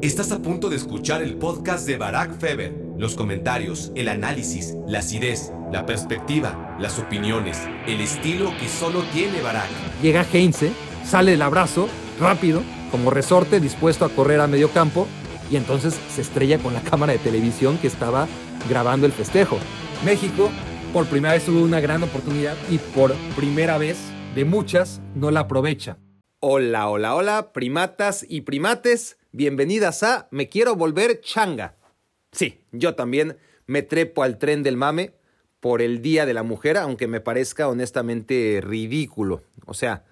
Estás a punto de escuchar el podcast de Barack Feber. Los comentarios, el análisis, la acidez, la perspectiva, las opiniones, el estilo que solo tiene Barack. Llega Heinze, sale el abrazo, rápido, como resorte, dispuesto a correr a medio campo, y entonces se estrella con la cámara de televisión que estaba grabando el festejo. México, por primera vez tuvo una gran oportunidad y por primera vez de muchas no la aprovecha. Hola, hola, hola, primatas y primates, bienvenidas a Me Quiero Volver Changa. Sí, yo también me trepo al tren del mame por el Día de la Mujer, aunque me parezca honestamente ridículo. O sea,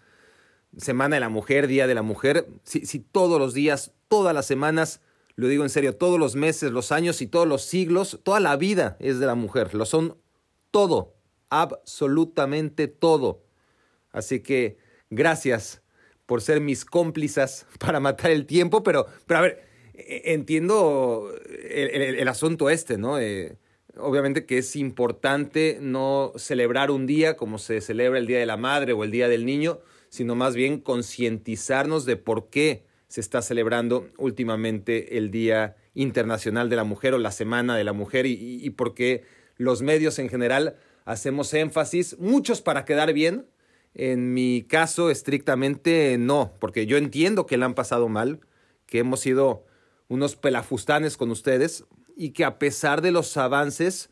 Semana de la Mujer, Día de la Mujer, si, si todos los días, todas las semanas, lo digo en serio, todos los meses, los años y todos los siglos, toda la vida es de la mujer, lo son todo, absolutamente todo. Así que gracias por ser mis cómplices para matar el tiempo, pero, pero a ver, e, entiendo el, asunto este, ¿no? Eh, obviamente que es importante no celebrar un día como se celebra el Día de la Madre o el Día del Niño, sino más bien concientizarnos de por qué se está celebrando últimamente el Día Internacional de la Mujer o la Semana de la Mujer y, y por qué los medios en general hacemos énfasis, muchos para quedar bien, en mi caso estrictamente no, porque yo entiendo que le han pasado mal, que hemos sido unos pelafustanes con ustedes y que a pesar de los avances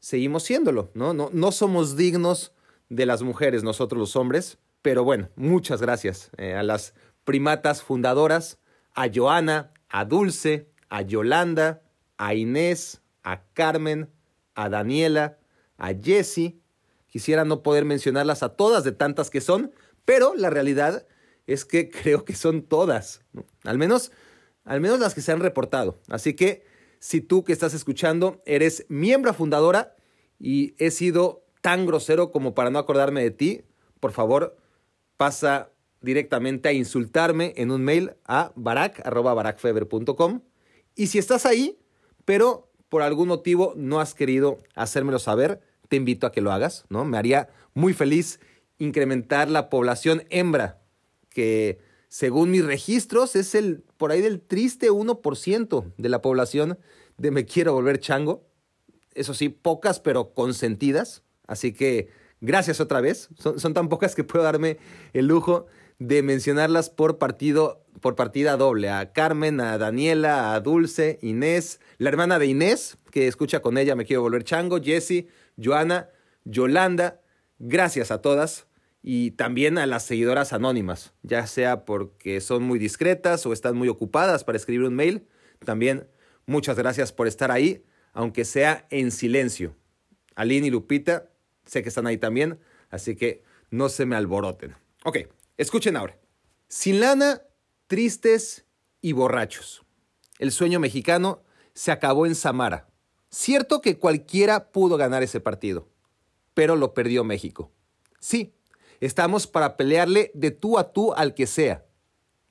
seguimos siéndolo, ¿no? No, no somos dignos de las mujeres, nosotros los hombres, pero bueno, muchas gracias eh, a las primatas fundadoras, a Joana, a Dulce, a Yolanda, a Inés, a Carmen, a Daniela, a Jessie. Quisiera no poder mencionarlas a todas de tantas que son, pero la realidad es que creo que son todas, al menos al menos las que se han reportado. Así que si tú que estás escuchando eres miembro fundadora y he sido tan grosero como para no acordarme de ti, por favor, pasa directamente a insultarme en un mail a barak.barakfeber.com. Y si estás ahí, pero por algún motivo no has querido hacérmelo saber, te invito a que lo hagas, ¿no? Me haría muy feliz incrementar la población hembra, que según mis registros es el por ahí del triste 1% de la población de Me Quiero Volver Chango. Eso sí, pocas pero consentidas. Así que gracias otra vez. Son, tan pocas que puedo darme el lujo de mencionarlas por partido, por partida doble. A Carmen, a Daniela, a Dulce, Inés, la hermana de Inés, que escucha con ella Me Quiero Volver Chango, Jessie, Joana, Yolanda. Gracias a todas y también a las seguidoras anónimas, ya sea porque son muy discretas o están muy ocupadas para escribir un mail. También muchas gracias por estar ahí, aunque sea en silencio. Aline y Lupita, sé que están ahí también, así que no se me alboroten. Ok, escuchen ahora. Sin lana, tristes y borrachos. El sueño mexicano se acabó en Samara. Cierto que cualquiera pudo ganar ese partido, pero lo perdió México. Sí, estamos para pelearle de tú a tú al que sea,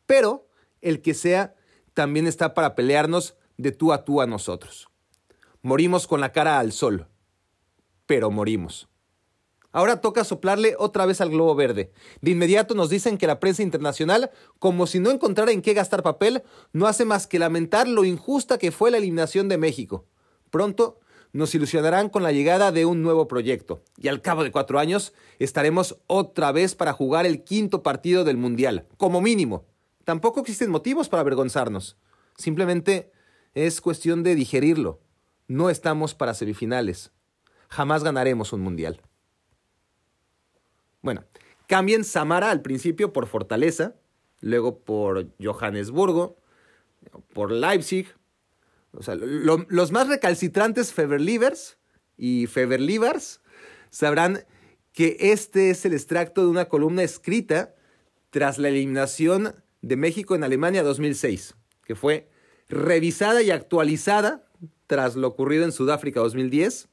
pero el que sea también está para pelearnos de tú a tú a nosotros. Morimos con la cara al sol, pero morimos. Ahora toca soplarle otra vez al globo verde. De inmediato nos dicen que la prensa internacional, como si no encontrara en qué gastar papel, no hace más que lamentar lo injusta que fue la eliminación de México. Pronto nos ilusionarán con la llegada de un nuevo proyecto y al cabo de cuatro años estaremos otra vez para jugar el quinto partido del Mundial, como mínimo. Tampoco existen motivos para avergonzarnos. Simplemente es cuestión de digerirlo. No estamos para semifinales. Jamás ganaremos un Mundial. Bueno, cambien Samara al principio por Fortaleza, luego por Johannesburgo, por Leipzig, o sea, los más recalcitrantes Feverlivers y Feverlivers sabrán que este es el extracto de una columna escrita tras la eliminación de México en Alemania 2006, que fue revisada y actualizada tras lo ocurrido en Sudáfrica 2010,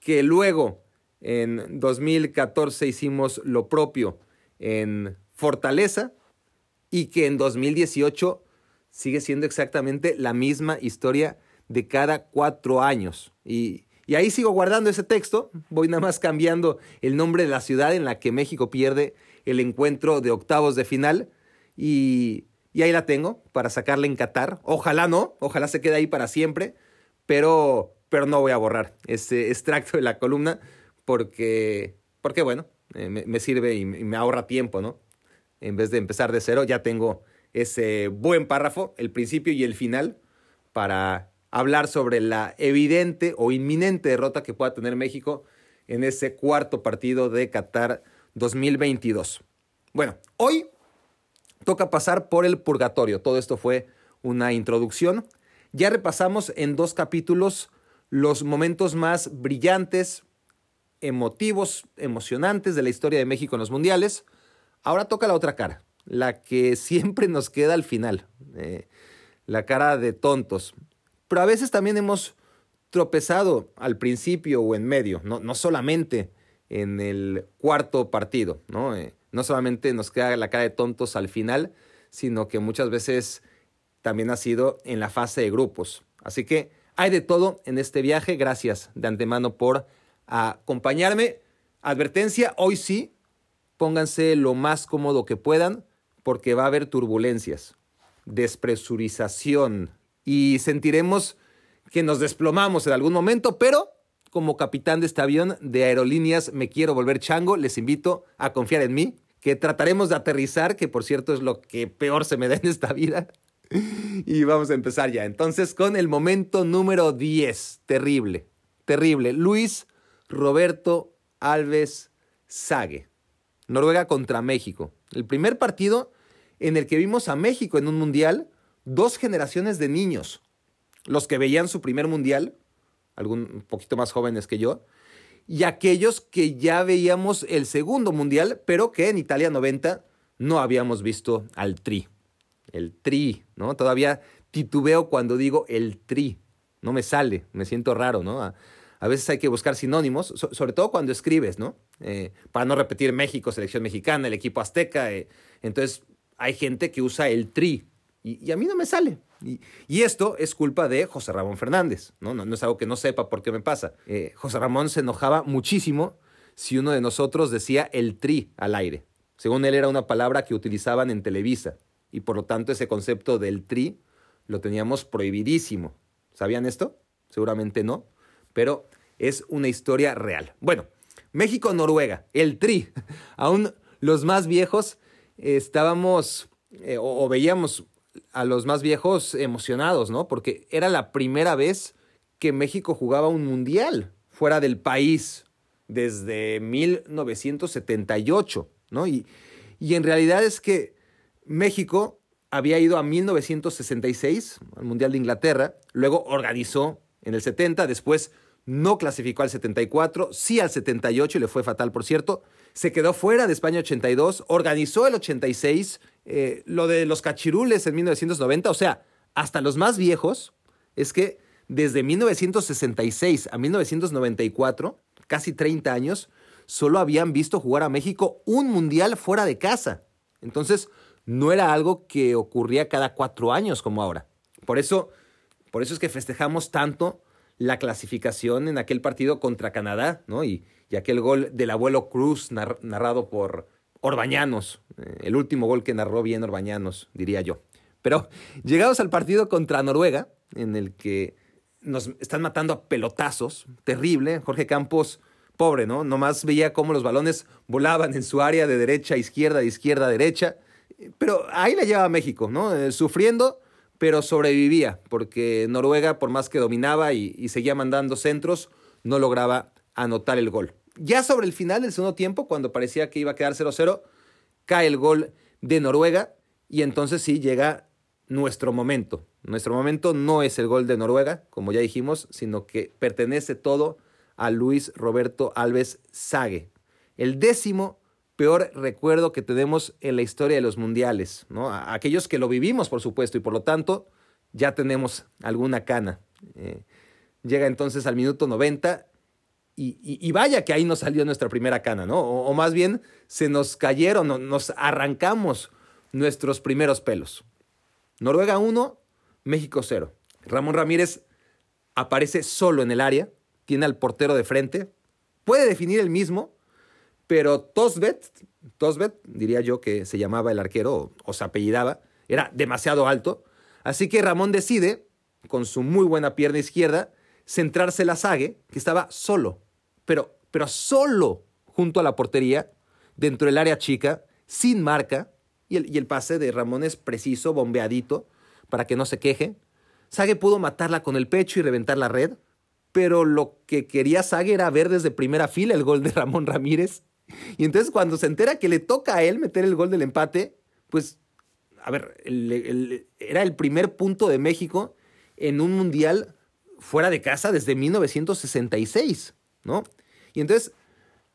que luego en 2014 hicimos lo propio en Fortaleza y que en 2018 sigue siendo exactamente la misma historia de cada cuatro años. Y, ahí sigo guardando ese texto, voy nada más cambiando el nombre de la ciudad en la que México pierde el encuentro de octavos de final y, y ahí la tengo para sacarla en Qatar. Ojalá no, ojalá se quede ahí para siempre, pero, pero no voy a borrar ese extracto de la columna porque, porque bueno, eh, me, sirve y me ahorra tiempo, ¿no? En vez de empezar de cero, ya tengo ese buen párrafo, el principio y el final, para hablar sobre la evidente o inminente derrota que pueda tener México en ese cuarto partido de Qatar 2022. Bueno, hoy toca pasar por el purgatorio. Todo esto fue una introducción. Ya repasamos en dos capítulos los momentos más brillantes, emotivos, emocionantes de la historia de México en los mundiales. Ahora toca la otra cara, la que siempre nos queda al final, eh, la cara de tontos. Pero a veces también hemos tropezado al principio o en medio, no, no solamente en el cuarto partido, ¿no? Eh, no solamente nos queda la cara de tontos al final, sino que muchas veces también ha sido en la fase de grupos. Así que hay de todo en este viaje. Gracias de antemano por acompañarme. Advertencia, hoy sí, pónganse lo más cómodo que puedan porque va a haber turbulencias, despresurización y sentiremos que nos desplomamos en algún momento, pero como capitán de este avión de aerolíneas me quiero volver chango, les invito a confiar en mí, que trataremos de aterrizar, que por cierto es lo que peor se me da en esta vida. Y vamos a empezar ya. Entonces con el momento número 10, terrible, terrible. Luis Roberto Alves Sague. Noruega contra México. El primer partido en el que vimos a México en un mundial, dos generaciones de niños. Los que veían su primer mundial, algún poquito más jóvenes que yo, y aquellos que ya veíamos el segundo mundial, pero que en Italia 90 no habíamos visto al Tri. El Tri, ¿no? Todavía titubeo cuando digo el Tri. No me sale, me siento raro, ¿no? A veces hay que buscar sinónimos, sobre todo cuando escribes, ¿no? Eh, para no repetir México, selección mexicana, el equipo azteca. Eh, entonces, hay gente que usa el tri y, a mí no me sale. Y, esto es culpa de José Ramón Fernández, ¿no? No, es algo que no sepa por qué me pasa. Eh, José Ramón se enojaba muchísimo si uno de nosotros decía el tri al aire. Según él era una palabra que utilizaban en Televisa y por lo tanto ese concepto del tri lo teníamos prohibidísimo. ¿Sabían esto? Seguramente no pero es una historia real. Bueno, México-Noruega, el Tri. Aún los más viejos estábamos eh, o, veíamos a los más viejos emocionados, ¿no? Porque era la primera vez que México jugaba un mundial fuera del país desde 1978, ¿no? Y, y en realidad es que México había ido a 1966, al Mundial de Inglaterra, luego organizó en el 70, después no clasificó al 74, sí al 78 y le fue fatal, por cierto. Se quedó fuera de España 82, organizó el 86, eh, lo de los cachirules en 1990, o sea, hasta los más viejos, es que desde 1966 a 1994, casi 30 años, solo habían visto jugar a México un mundial fuera de casa. Entonces, no era algo que ocurría cada cuatro años como ahora. Por eso, por eso es que festejamos tanto la clasificación en aquel partido contra Canadá, ¿no? Y, aquel gol del abuelo Cruz narrado por Orbañanos, eh, el último gol que narró bien Orbañanos, diría yo. Pero llegados al partido contra Noruega, en el que nos están matando a pelotazos, terrible, Jorge Campos, pobre, ¿no? Nomás veía cómo los balones volaban en su área de derecha a izquierda, de izquierda a derecha, pero ahí la lleva México, ¿no? Eh, sufriendo, pero sobrevivía, porque Noruega, por más que dominaba y, seguía mandando centros, no lograba anotar el gol. Ya sobre el final del segundo tiempo, cuando parecía que iba a quedar 0-0, cae el gol de Noruega y entonces sí llega nuestro momento. Nuestro momento no es el gol de Noruega, como ya dijimos, sino que pertenece todo a Luis Roberto Alves Sague, el décimo peor recuerdo que tenemos en la historia de los mundiales, ¿no? aquellos que lo vivimos, por supuesto, y por lo tanto ya tenemos alguna cana. Eh, llega entonces al minuto 90 y, vaya que ahí nos salió nuestra primera cana, ¿no? O, más bien se nos cayeron, nos arrancamos nuestros primeros pelos. Noruega 1, México 0. Ramón Ramírez aparece solo en el área, tiene al portero de frente, puede definir el mismo, pero Tosbet, Tosbet, diría yo que se llamaba el arquero o, se apellidaba, era demasiado alto. Así que Ramón decide, con su muy buena pierna izquierda, centrarse la Sague, que estaba solo, pero, pero solo junto a la portería, dentro del área chica, sin marca, y el, y el pase de Ramón es preciso, bombeadito, para que no se queje. Sague pudo matarla con el pecho y reventar la red, pero lo que quería Sague era ver desde primera fila el gol de Ramón Ramírez. Y entonces cuando se entera que le toca a él meter el gol del empate, pues, a ver, era el primer punto de México en un mundial fuera de casa desde 1966, ¿no? Y entonces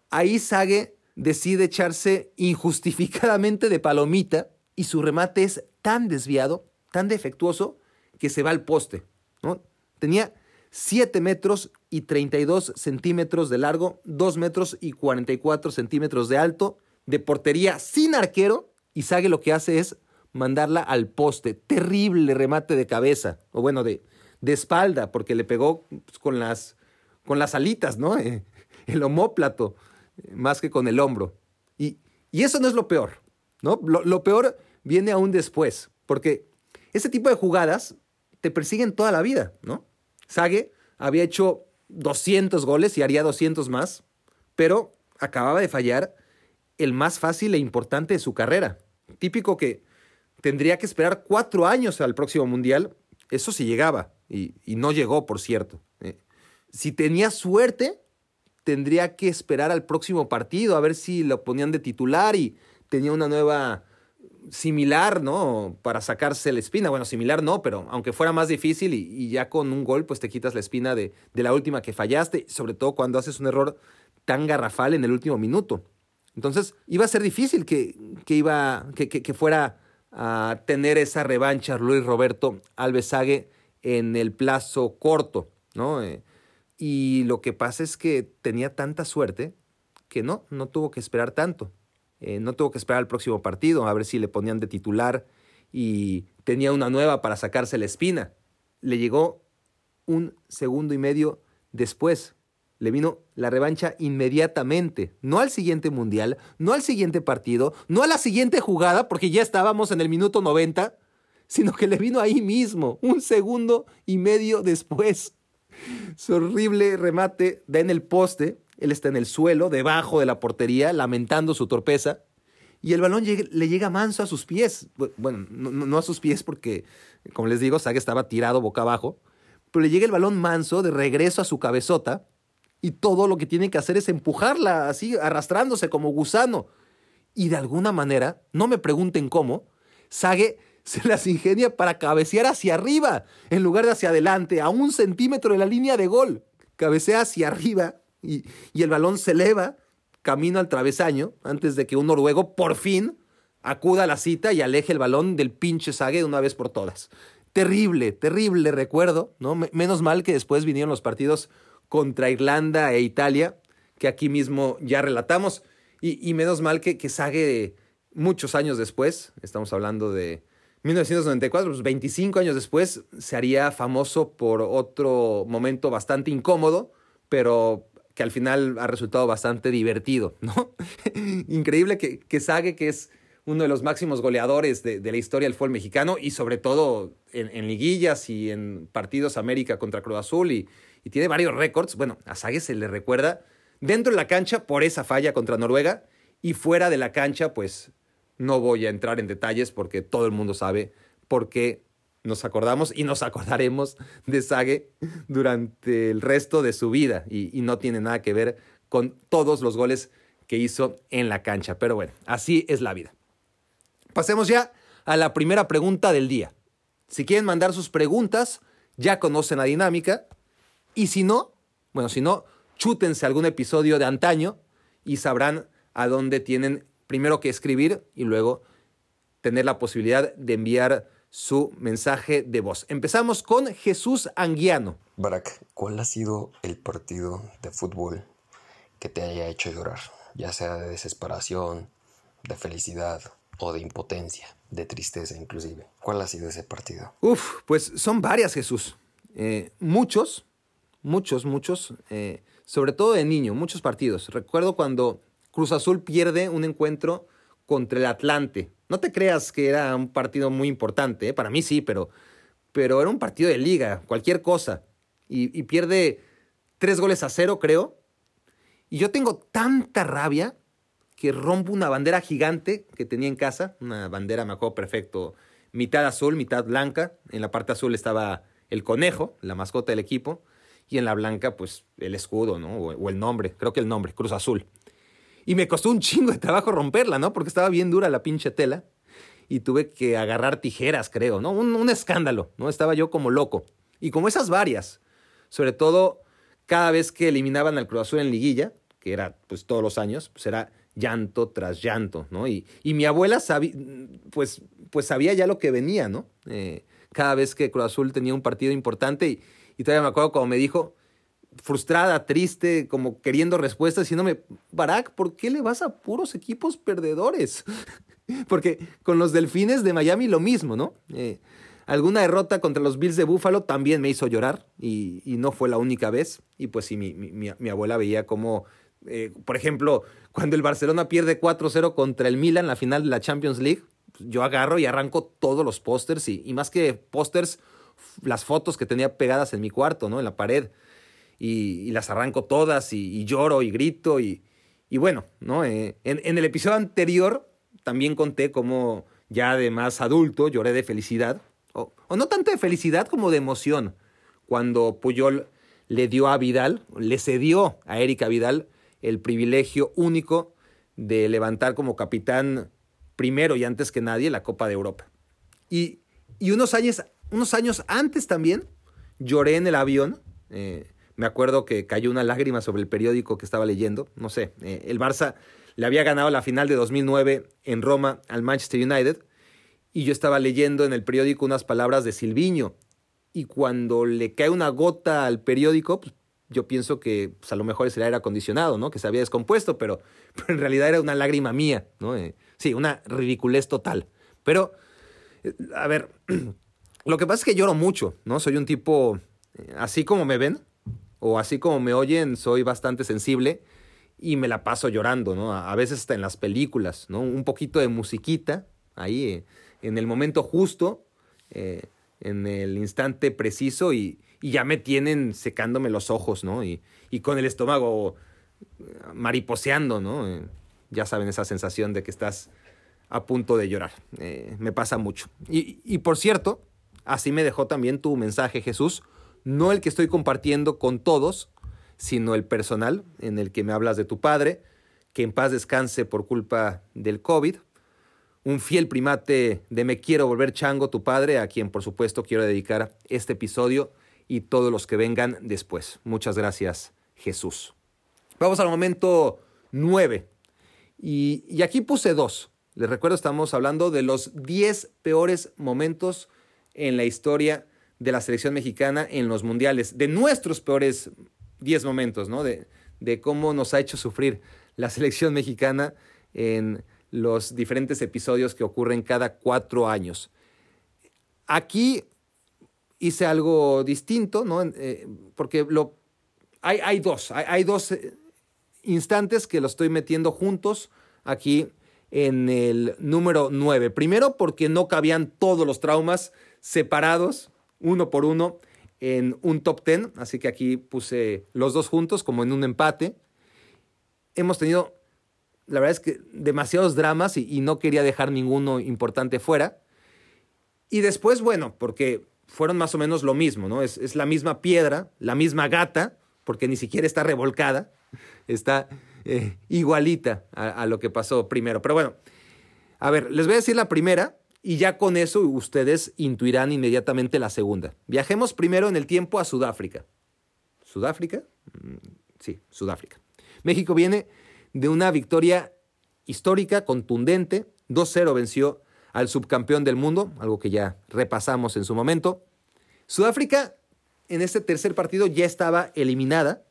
ahí Sague decide echarse injustificadamente de palomita y su remate es tan desviado, tan defectuoso, que se va al poste. ¿no? Tenía 7 metros y 32 centímetros de largo, 2 metros y 44 centímetros de alto, de portería sin arquero, y Sague lo que hace es mandarla al poste. Terrible remate de cabeza, o bueno, de, de espalda, porque le pegó pues, con, las, con las alitas, ¿no? el homóplato más que con el hombro. Y, eso no es lo peor, ¿no? Lo, peor viene aún después, porque ese tipo de jugadas te persiguen toda la vida, ¿no? Sage había hecho 200 goles y haría 200 más, pero acababa de fallar el más fácil e importante de su carrera. Típico que tendría que esperar cuatro años al próximo Mundial, eso sí llegaba, y, no llegó, por cierto. ¿eh? Si tenía suerte, tendría que esperar al próximo partido a ver si lo ponían de titular y tenía una nueva similar, ¿no? Para sacarse la espina. Bueno, similar no, pero aunque fuera más difícil y, ya con un gol, pues te quitas la espina de, la última que fallaste, sobre todo cuando haces un error tan garrafal en el último minuto. Entonces, iba a ser difícil que, iba, que, fuera a tener esa revancha Luis Roberto Alvesague en el plazo corto, ¿no? Eh, y lo que pasa es que tenía tanta suerte que no, no tuvo que esperar tanto. Eh, no tuvo que esperar al próximo partido a ver si le ponían de titular y tenía una nueva para sacarse la espina. Le llegó un segundo y medio después. Le vino la revancha inmediatamente, no al siguiente mundial, no al siguiente partido, no a la siguiente jugada, porque ya estábamos en el minuto 90, sino que le vino ahí mismo, un segundo y medio después. Su horrible remate da en el poste. Él está en el suelo, debajo de la portería, lamentando su torpeza. Y el balón le llega manso a sus pies. Bueno, no, a sus pies porque, como les digo, Saga estaba tirado boca abajo. Pero le llega el balón manso de regreso a su cabezota. Y todo lo que tiene que hacer es empujarla así, arrastrándose como gusano. Y de alguna manera, no me pregunten cómo, Sage se las ingenia para cabecear hacia arriba en lugar de hacia adelante, a un centímetro de la línea de gol. Cabecea hacia arriba y, el balón se eleva camino al travesaño antes de que un noruego por fin acuda a la cita y aleje el balón del pinche Sague de una vez por todas. Terrible, terrible recuerdo, ¿no? Menos mal que después vinieron los partidos contra Irlanda e Italia, que aquí mismo ya relatamos, y, menos mal que, que Sague muchos años después, estamos hablando de 1994, 25 pues, años después, se haría famoso por otro momento bastante incómodo, pero que al final ha resultado bastante divertido, ¿no? Increíble que, que Sague, que es uno de los máximos goleadores de, la historia del fútbol mexicano y sobre todo en, liguillas y en partidos América contra Cruz Azul y, y tiene varios récords. Bueno, a Sague se le recuerda dentro de la cancha por esa falla contra Noruega y fuera de la cancha, pues no voy a entrar en detalles porque todo el mundo sabe por qué nos acordamos y nos acordaremos de Sage durante el resto de su vida y, no tiene nada que ver con todos los goles que hizo en la cancha. Pero bueno, así es la vida. Pasemos ya a la primera pregunta del día. Si quieren mandar sus preguntas, ya conocen la dinámica. Y si no, bueno, si no, chútense algún episodio de antaño y sabrán a dónde tienen primero que escribir y luego tener la posibilidad de enviar su mensaje de voz. Empezamos con Jesús Anguiano. Barak, ¿cuál ha sido el partido de fútbol que te haya hecho llorar? Ya sea de desesperación, de felicidad o de impotencia, de tristeza inclusive. ¿Cuál ha sido ese partido? Uf, pues son varias, Jesús. Eh, muchos, muchos, muchos, eh, sobre todo de niño, muchos partidos. Recuerdo cuando Cruz Azul pierde un encuentro contra el Atlante, No te creas que era un partido muy importante, ¿eh? para mí sí, pero, pero era un partido de liga, cualquier cosa. Y, pierde tres goles a cero, creo. Y yo tengo tanta rabia que rompo una bandera gigante que tenía en casa, una bandera, me acuerdo perfecto, mitad azul, mitad blanca. En la parte azul estaba el conejo, la mascota del equipo, y en la blanca, pues el escudo, ¿no? O el nombre, creo que el nombre, Cruz Azul. Y me costó un chingo de trabajo romperla, ¿no? Porque estaba bien dura la pinche tela. Y tuve que agarrar tijeras, creo, ¿no? Un, escándalo, ¿no? Estaba yo como loco. Y como esas varias. Sobre todo cada vez que eliminaban al Cruz Azul en liguilla, que era pues todos los años, pues era llanto tras llanto, ¿no? Y, y mi abuela sabía, pues, pues sabía ya lo que venía, ¿no? Eh, cada vez que Cruz Azul tenía un partido importante y, todavía me acuerdo como me dijo, frustrada, triste, como queriendo respuestas, diciéndome, Barack, ¿por qué le vas a puros equipos perdedores? Porque con los Delfines de Miami lo mismo, ¿no? Eh, alguna derrota contra los Bills de Buffalo también me hizo llorar y, y no fue la única vez. Y pues sí, mi, mi, mi abuela veía como, eh, por ejemplo, cuando el Barcelona pierde 4-0 contra el Milan en la final de la Champions League, yo agarro y arranco todos los pósters y, y más que pósters, las fotos que tenía pegadas en mi cuarto, ¿no? En la pared y, las arranco todas y, lloro y grito y, y bueno, ¿no? Eh, en, en, el episodio anterior también conté cómo ya de más adulto lloré de felicidad, o, o, no tanto de felicidad como de emoción, cuando Puyol le dio a Vidal, le cedió a Erika Vidal el privilegio único de levantar como capitán primero y antes que nadie la Copa de Europa. Y, y unos, años, unos años antes también lloré en el avión. Eh, me acuerdo que cayó una lágrima sobre el periódico que estaba leyendo. No sé, eh, el Barça le había ganado la final de 2009 en Roma al Manchester United y yo estaba leyendo en el periódico unas palabras de Silviño y cuando le cae una gota al periódico, pues, yo pienso que pues, a lo mejor es el aire acondicionado, ¿no? Que se había descompuesto, pero, en realidad era una lágrima mía, ¿no? Eh, sí, una ridiculez total. Pero, eh, a ver, lo que pasa es que lloro mucho, ¿no? Soy un tipo, así como me ven, o así como me oyen, soy bastante sensible y me la paso llorando, ¿no? A, veces hasta en las películas, ¿no? Un poquito de musiquita ahí, eh, en el momento justo, eh, en el instante preciso y, ya me tienen secándome los ojos, ¿no? Y, con el estómago mariposeando, ¿no? Eh, ya saben esa sensación de que estás a punto de llorar. Eh, me pasa mucho. Y por cierto, así me dejó también tu mensaje, Jesús no el que estoy compartiendo con todos, sino el personal en el que me hablas de tu padre, que en paz descanse por culpa del COVID, un fiel primate de Me quiero volver chango, tu padre, a quien por supuesto quiero dedicar este episodio y todos los que vengan después. Muchas gracias, Jesús. Vamos al momento 9. Y, y aquí puse dos. Les recuerdo, estamos hablando de los 10 peores momentos en la historia de la selección mexicana en los mundiales, de nuestros peores 10 momentos, ¿no? De, de, cómo nos ha hecho sufrir la selección mexicana en los diferentes episodios que ocurren cada cuatro años. Aquí hice algo distinto, ¿no? Eh, porque lo, hay, hay dos, hay, dos instantes que los estoy metiendo juntos aquí en el número 9. Primero porque no cabían todos los traumas separados uno por uno en un top 10, así que aquí puse los dos juntos como en un empate. Hemos tenido, la verdad es que demasiados dramas y, no quería dejar ninguno importante fuera. Y después, bueno, porque fueron más o menos lo mismo, ¿no? Es, es la misma piedra, la misma gata, porque ni siquiera está revolcada, está eh, igualita a, a lo que pasó primero. Pero bueno, a ver, les voy a decir la primera, y ya con eso ustedes intuirán inmediatamente la segunda. Viajemos primero en el tiempo a Sudáfrica. ¿Sudáfrica? Sí, Sudáfrica. México viene de una victoria histórica, contundente. 2-0 venció al subcampeón del mundo, algo que ya repasamos en su momento. Sudáfrica en este tercer partido ya estaba eliminada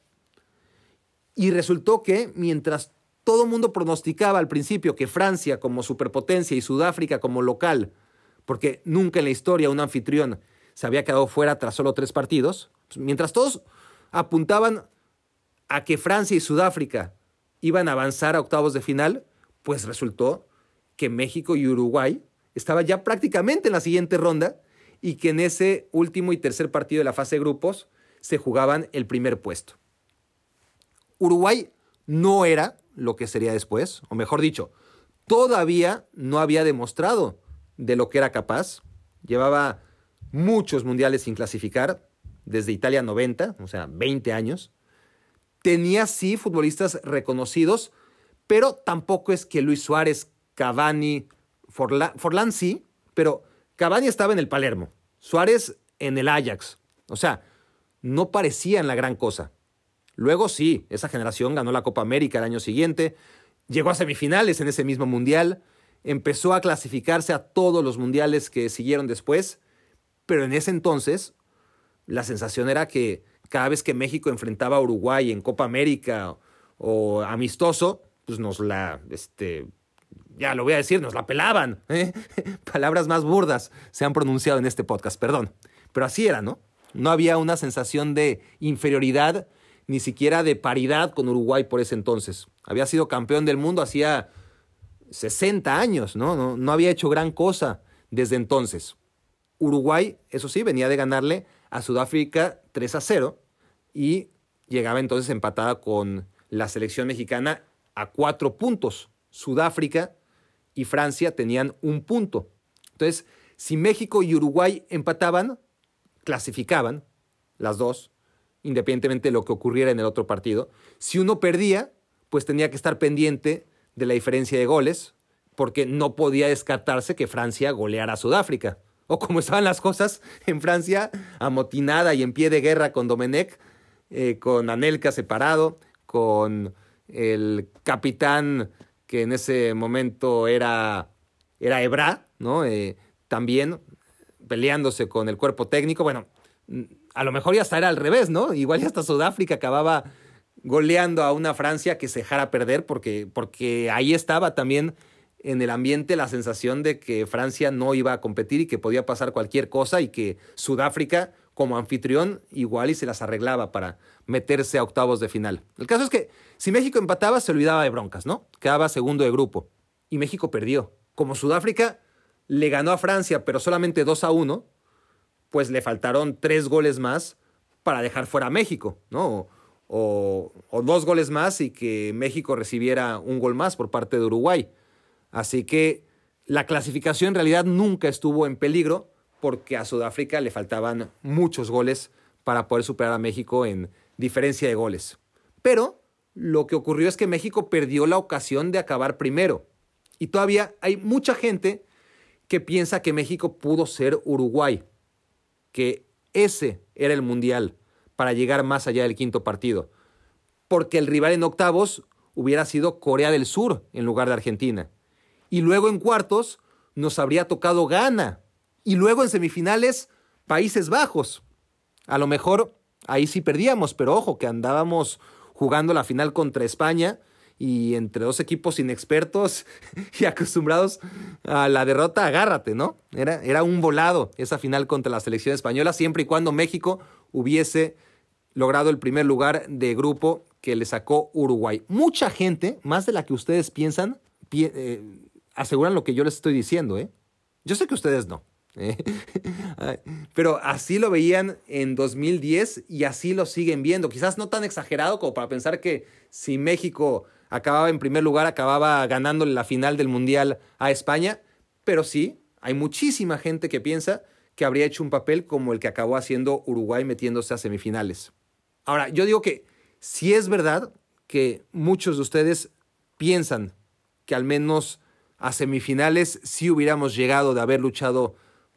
y resultó que mientras todo mundo pronosticaba al principio que Francia como superpotencia y Sudáfrica como local, porque nunca en la historia un anfitrión se había quedado fuera tras solo tres partidos, pues, mientras todos apuntaban a que Francia y Sudáfrica iban a avanzar a octavos de final, pues resultó que México y Uruguay estaban ya prácticamente en la siguiente ronda y que en ese último y tercer partido de la fase de grupos se jugaban el primer puesto. Uruguay no era lo que sería después, o mejor dicho, todavía no había demostrado de lo que era capaz. Llevaba muchos mundiales sin clasificar, desde Italia 90, o sea, 20 años. Tenía sí futbolistas reconocidos, pero tampoco es que Luis Suárez, Cavani, Forlán, sí, pero Cavani estaba en el Palermo, Suárez en el Ajax. O sea, no parecían la gran cosa. Luego sí, esa generación ganó la Copa América el año siguiente, llegó a semifinales en ese mismo mundial, empezó a clasificarse a todos los mundiales que siguieron después, pero en ese entonces la sensación era que cada vez que México enfrentaba a Uruguay en Copa América o amistoso, pues nos la, este, ya lo voy a decir, nos la pelaban. ¿eh? Palabras más burdas se han pronunciado en este podcast, perdón. Pero así era, ¿no? No había una sensación de inferioridad, ni siquiera de paridad con Uruguay por ese entonces. Había sido campeón del mundo hacía 60 años, ¿no? No, no había hecho gran cosa desde entonces. Uruguay, eso sí, venía de ganarle a Sudáfrica 3 a 0 y llegaba entonces empatada con la selección mexicana a cuatro puntos. Sudáfrica y Francia tenían un punto. Entonces, si México y Uruguay empataban, clasificaban las dos, independientemente de lo que ocurriera en el otro partido. Si uno perdía, pues tenía que estar pendiente de la diferencia de goles, porque no podía descartarse que Francia goleara a Sudáfrica. O como estaban las cosas en Francia, amotinada y en pie de guerra con Domenech, eh, con Anelka separado, con el capitán que en ese momento era, era Ebra, ¿no? Eh, también peleándose con el cuerpo técnico. Bueno, a lo mejor ya hasta era al revés, ¿no? Igual ya hasta Sudáfrica acababa goleando a una Francia que se dejara perder porque, porque ahí estaba también en el ambiente la sensación de que Francia no iba a competir y que podía pasar cualquier cosa y que Sudáfrica como anfitrión igual y se las arreglaba para meterse a octavos de final. El caso es que si México empataba se olvidaba de broncas, ¿no? Quedaba segundo de grupo y México perdió. Como Sudáfrica le ganó a Francia pero solamente 2 a 1, pues le faltaron tres goles más para dejar fuera a México, ¿no? O, o dos goles más y que México recibiera un gol más por parte de Uruguay. Así que la clasificación en realidad nunca estuvo en peligro porque a Sudáfrica le faltaban muchos goles para poder superar a México en diferencia de goles. Pero lo que ocurrió es que México perdió la ocasión de acabar primero. Y todavía hay mucha gente que piensa que México pudo ser Uruguay, que ese era el mundial para llegar más allá del quinto partido, porque el rival en octavos hubiera sido Corea del Sur en lugar de Argentina. Y luego en cuartos nos habría tocado Ghana. Y luego en semifinales, Países Bajos. A lo mejor ahí sí perdíamos, pero ojo, que andábamos jugando la final contra España y entre dos equipos inexpertos y acostumbrados a la derrota, agárrate, ¿no? Era, era un volado esa final contra la selección española, siempre y cuando México hubiese logrado el primer lugar de grupo que le sacó Uruguay. Mucha gente, más de la que ustedes piensan, eh, aseguran lo que yo les estoy diciendo, ¿eh? Yo sé que ustedes no. ¿eh? Pero así lo veían en 2010 y así lo siguen viendo. Quizás no tan exagerado como para pensar que si México acababa en primer lugar, acababa ganando la final del Mundial a España, pero sí, hay muchísima gente que piensa que habría hecho un papel como el que acabó haciendo Uruguay metiéndose a semifinales. Ahora, yo digo que si es verdad que muchos de ustedes piensan que al menos a semifinales si hubiéramos llegado de haber luchado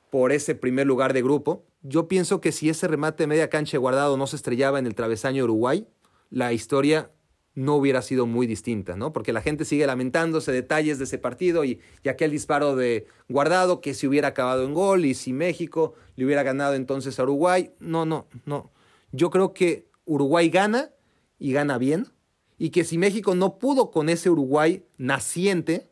por ese primer lugar de grupo. Yo pienso que si ese remate de media cancha guardado no se estrellaba en el travesaño Uruguay, la historia no hubiera sido muy distinta, ¿no? Porque la gente sigue lamentándose detalles de ese partido y, y aquel disparo de guardado que si hubiera acabado en gol y si México le hubiera ganado entonces a Uruguay. No, no, no. Yo creo que Uruguay gana y gana bien y que si México no pudo con ese Uruguay naciente,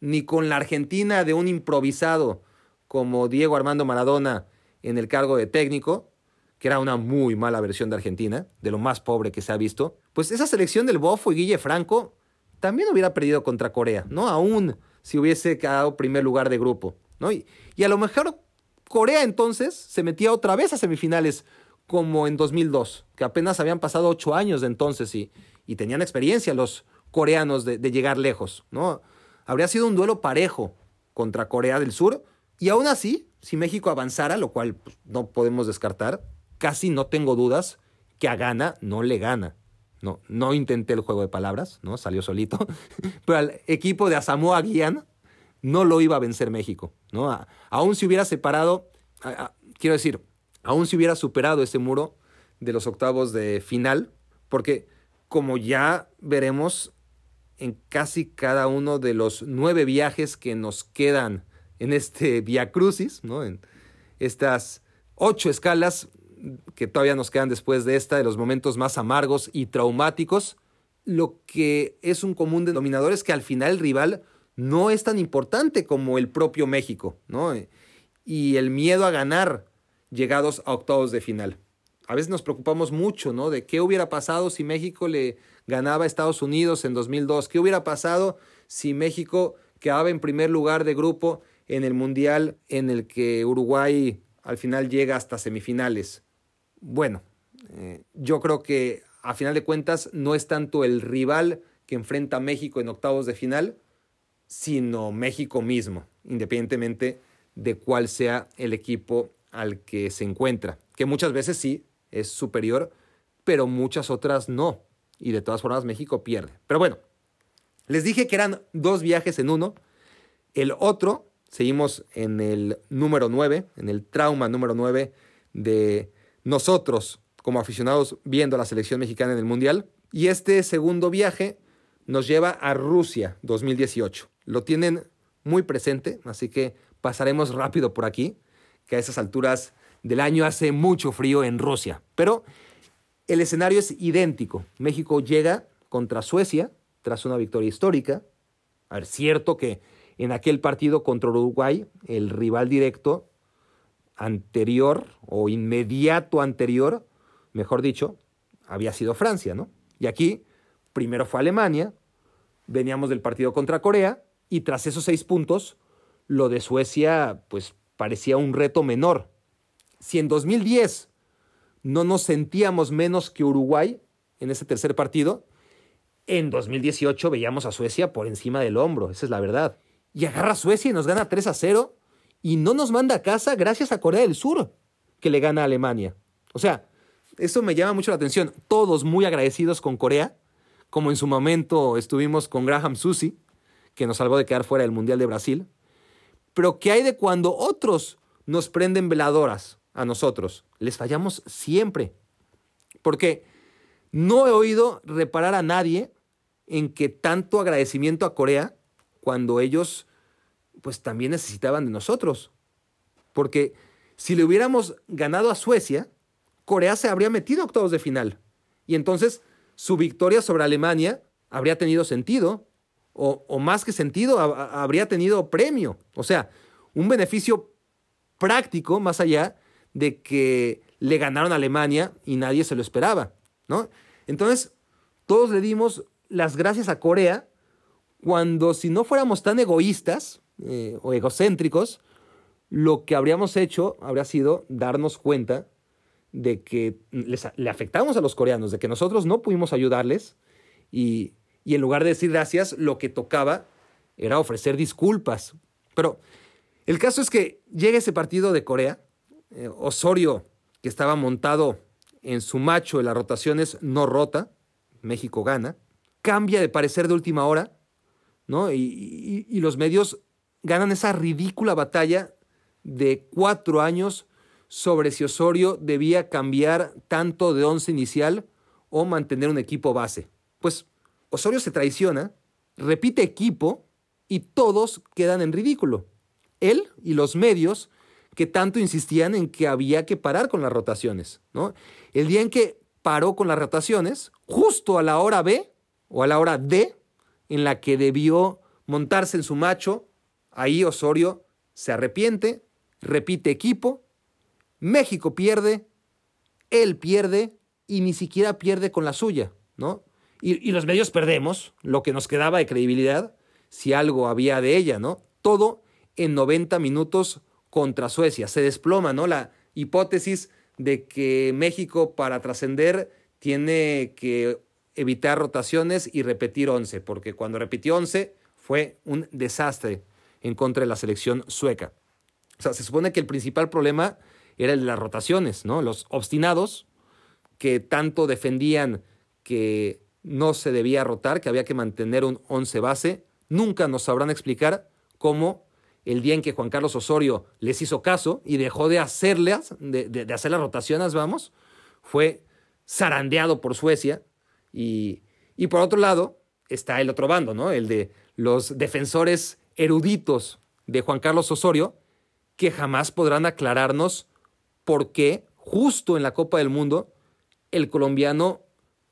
ni con la Argentina de un improvisado como Diego Armando Maradona en el cargo de técnico, que era una muy mala versión de Argentina, de lo más pobre que se ha visto, pues esa selección del Bofo y Guille Franco también hubiera perdido contra Corea, ¿no? Aún si hubiese quedado primer lugar de grupo, ¿no? Y, y a lo mejor Corea entonces se metía otra vez a semifinales como en 2002, que apenas habían pasado ocho años de entonces y, y tenían experiencia los coreanos de, de, llegar lejos, ¿no? Habría sido un duelo parejo contra Corea del Sur y aún así, si México avanzara, lo cual pues, no podemos descartar, casi no tengo dudas que a Ghana no le gana. No, no intenté el juego de palabras, ¿no? Salió solito. Pero al equipo de Asamoah Gyan no lo iba a vencer México, ¿no? Aún si hubiera separado, quiero decir, aún si hubiera superado ese muro de los octavos de final, porque como ya veremos en casi cada uno de los nueve viajes que nos quedan en este Via Crucis, ¿no? En estas ocho escalas que todavía nos quedan después de esta, de los momentos más amargos y traumáticos, lo que es un común denominador es que al final el rival no es tan importante como el propio México, ¿no? Y el miedo a ganar llegados a octavos de final. A veces nos preocupamos mucho, ¿no? De qué hubiera pasado si México le ganaba a Estados Unidos en 2002, qué hubiera pasado si México quedaba en primer lugar de grupo en el Mundial en el que Uruguay al final llega hasta semifinales. Bueno, eh, yo creo que a final de cuentas no es tanto el rival que enfrenta a México en octavos de final, sino México mismo, independientemente de cuál sea el equipo al que se encuentra, que muchas veces sí es superior, pero muchas otras no, y de todas formas México pierde. Pero bueno, les dije que eran dos viajes en uno, el otro, seguimos en el número 9, en el trauma número 9 de nosotros como aficionados viendo a la selección mexicana en el Mundial. Y este segundo viaje nos lleva a Rusia 2018. Lo tienen muy presente, así que pasaremos rápido por aquí, que a esas alturas del año hace mucho frío en Rusia. Pero el escenario es idéntico. México llega contra Suecia tras una victoria histórica. A ver, cierto que en aquel partido contra Uruguay, el rival directo anterior o inmediato anterior, mejor dicho, había sido Francia, ¿no? Y aquí primero fue Alemania, veníamos del partido contra Corea y tras esos seis puntos, lo de Suecia pues parecía un reto menor. Si en 2010 no nos sentíamos menos que Uruguay en ese tercer partido, en 2018 veíamos a Suecia por encima del hombro, esa es la verdad. Y agarra Suecia y nos gana 3 a 0 y no nos manda a casa gracias a Corea del Sur, que le gana a Alemania. O sea, eso me llama mucho la atención. Todos muy agradecidos con Corea, como en su momento estuvimos con Graham Susi, que nos salvó de quedar fuera del Mundial de Brasil. Pero ¿qué hay de cuando otros nos prenden veladoras a nosotros? Les fallamos siempre. Porque no he oído reparar a nadie en que tanto agradecimiento a Corea cuando ellos pues también necesitaban de nosotros. Porque si le hubiéramos ganado a Suecia, Corea se habría metido a octavos de final. Y entonces su victoria sobre Alemania habría tenido sentido, o, o más que sentido, habría tenido premio. O sea, un beneficio práctico más allá de que le ganaron a Alemania y nadie se lo esperaba. ¿no? Entonces, todos le dimos las gracias a Corea cuando si no fuéramos tan egoístas, eh, o egocéntricos, lo que habríamos hecho habría sido darnos cuenta de que les, le afectamos a los coreanos, de que nosotros no pudimos ayudarles y, y en lugar de decir gracias, lo que tocaba era ofrecer disculpas. Pero el caso es que llega ese partido de Corea, eh, Osorio, que estaba montado en su macho en las rotaciones, no rota, México gana, cambia de parecer de última hora, ¿no? Y, y, y los medios ganan esa ridícula batalla de cuatro años sobre si Osorio debía cambiar tanto de once inicial o mantener un equipo base. Pues Osorio se traiciona, repite equipo y todos quedan en ridículo. Él y los medios que tanto insistían en que había que parar con las rotaciones. ¿no? El día en que paró con las rotaciones, justo a la hora B o a la hora D, en la que debió montarse en su macho Ahí Osorio se arrepiente, repite equipo, México pierde, él pierde y ni siquiera pierde con la suya, ¿no? Y, y, los medios perdemos lo que nos quedaba de credibilidad, si algo había de ella, ¿no? Todo en 90 minutos contra Suecia. Se desploma, ¿no? La hipótesis de que México para trascender tiene que evitar rotaciones y repetir 11, porque cuando repitió 11 fue un desastre en contra de la selección sueca. O sea, se supone que el principal problema era el de las rotaciones, ¿no? Los obstinados que tanto defendían que no se debía rotar, que había que mantener un 11 base, nunca nos sabrán explicar cómo el día en que Juan Carlos Osorio les hizo caso y dejó de hacerlas, de, hacer las rotaciones, vamos, fue zarandeado por Suecia. Y, y por otro lado está el otro bando, ¿no? El de los defensores eruditos de Juan Carlos Osorio, que jamás podrán aclararnos por qué justo en la Copa del Mundo el colombiano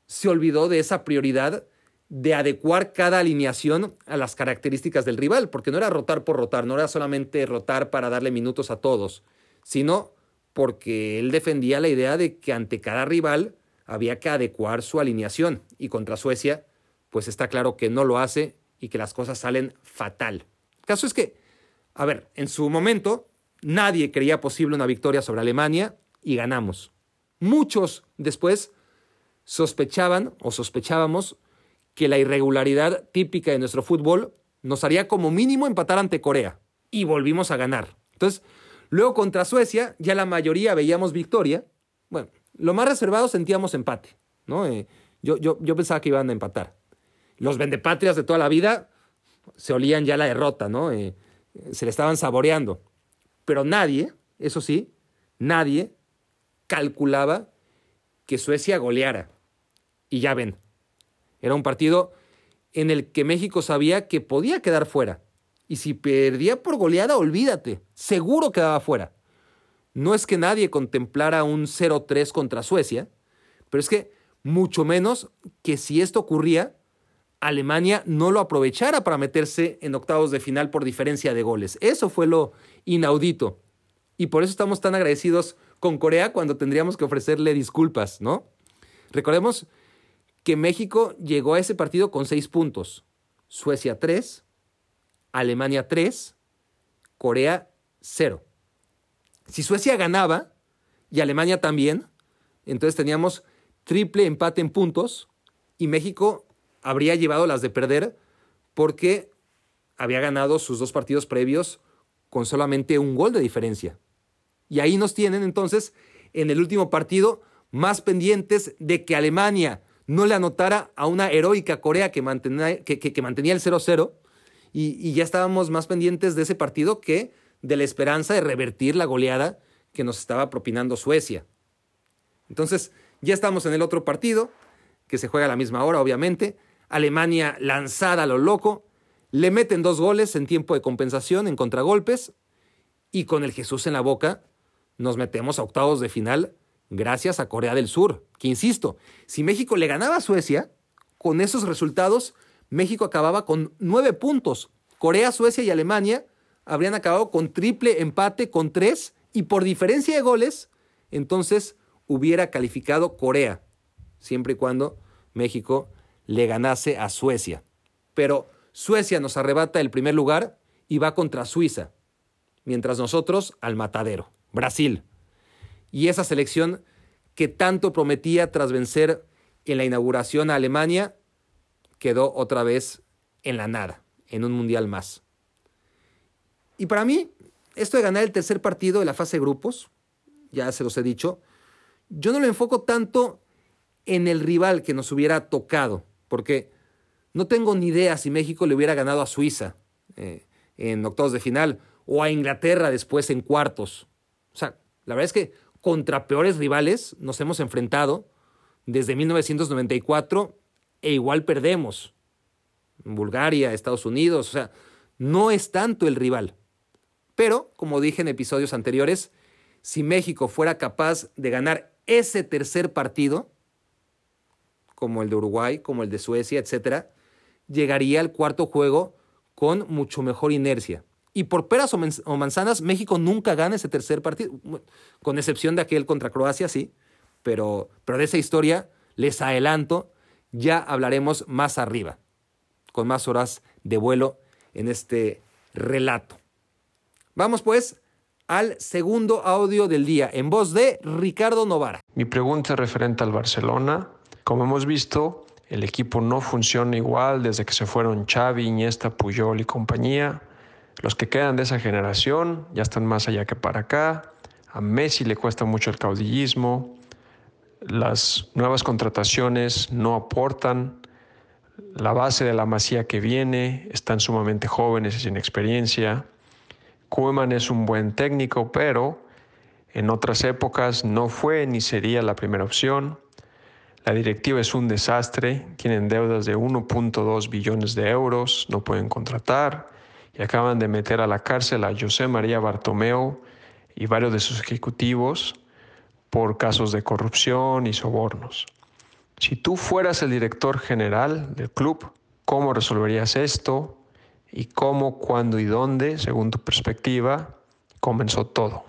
se olvidó de esa prioridad de adecuar cada alineación a las características del rival, porque no era rotar por rotar, no era solamente rotar para darle minutos a todos, sino porque él defendía la idea de que ante cada rival había que adecuar su alineación y contra Suecia, pues está claro que no lo hace y que las cosas salen fatal. Caso es que, a ver, en su momento nadie creía posible una victoria sobre Alemania y ganamos. Muchos después sospechaban o sospechábamos que la irregularidad típica de nuestro fútbol nos haría como mínimo empatar ante Corea. Y volvimos a ganar. Entonces, luego contra Suecia, ya la mayoría veíamos victoria. Bueno, lo más reservado sentíamos empate. ¿no? Eh, yo, yo, yo, pensaba que iban a empatar. Los vendepatrias de toda la vida se olían ya la derrota, ¿no? Eh, se le estaban saboreando. Pero nadie, eso sí, nadie calculaba que Suecia goleara. Y ya ven, era un partido en el que México sabía que podía quedar fuera. Y si perdía por goleada, olvídate, seguro quedaba fuera. No es que nadie contemplara un 0-3 contra Suecia, pero es que mucho menos que si esto ocurría, Alemania no lo aprovechara para meterse en octavos de final por diferencia de goles. Eso fue lo inaudito. Y por eso estamos tan agradecidos con Corea cuando tendríamos que ofrecerle disculpas, ¿no? Recordemos que México llegó a ese partido con seis puntos. Suecia 3, Alemania 3, Corea 0. Si Suecia ganaba y Alemania también, entonces teníamos triple empate en puntos y México habría llevado las de perder porque había ganado sus dos partidos previos con solamente un gol de diferencia. Y ahí nos tienen entonces en el último partido más pendientes de que Alemania no le anotara a una heroica Corea que mantenía, que, mantenía el 0-0 y, ya estábamos más pendientes de ese partido que de la esperanza de revertir la goleada que nos estaba propinando Suecia. Entonces, ya estamos en el otro partido, que se juega a la misma hora, obviamente. Alemania lanzada a lo loco, le meten dos goles en tiempo de compensación, en contragolpes, y con el Jesús en la boca, nos metemos a octavos de final gracias a Corea del Sur, que insisto, si México le ganaba a Suecia, con esos resultados, México acababa con nueve puntos. Corea, Suecia y Alemania habrían acabado con triple empate con tres y por diferencia de goles, entonces hubiera calificado Corea, siempre y cuando México le ganase a Suecia. Pero Suecia nos arrebata el primer lugar y va contra Suiza, mientras nosotros al matadero, Brasil y esa selección que tanto prometía tras vencer en la inauguración a Alemania quedó otra vez en la nada, en un mundial más. Y para mí, esto de ganar el tercer partido de la fase de grupos, ya se los he dicho, yo no lo enfoco tanto en el rival que nos hubiera tocado, porque no tengo ni idea si México le hubiera ganado a Suiza eh, en octavos de final o a Inglaterra después en cuartos. O sea, la verdad es que contra peores rivales nos hemos enfrentado desde 1994 e igual perdemos. Bulgaria, Estados Unidos, o sea, no es tanto el rival. Pero, como dije en episodios anteriores, si México fuera capaz de ganar ese tercer partido, como el de Uruguay, como el de Suecia, etc., llegaría al cuarto juego con mucho mejor inercia. Y por peras o manzanas, México nunca gana ese tercer partido, con excepción de aquel contra Croacia, sí. Pero, pero de esa historia, les adelanto, ya hablaremos más arriba, con más horas de vuelo en este relato. Vamos pues al segundo audio del día, en voz de Ricardo Novara. Mi pregunta referente al Barcelona. Como hemos visto, el equipo no funciona igual desde que se fueron Xavi, Iniesta, Puyol y compañía. Los que quedan de esa generación ya están más allá que para acá. A Messi le cuesta mucho el caudillismo. Las nuevas contrataciones no aportan. La base de la masía que viene están sumamente jóvenes y sin experiencia. Koeman es un buen técnico, pero en otras épocas no fue ni sería la primera opción. La directiva es un desastre, tienen deudas de 1.2 billones de euros, no pueden contratar y acaban de meter a la cárcel a José María Bartomeu y varios de sus ejecutivos por casos de corrupción y sobornos. Si tú fueras el director general del club, ¿cómo resolverías esto? y cómo, cuándo y dónde, según tu perspectiva, comenzó todo.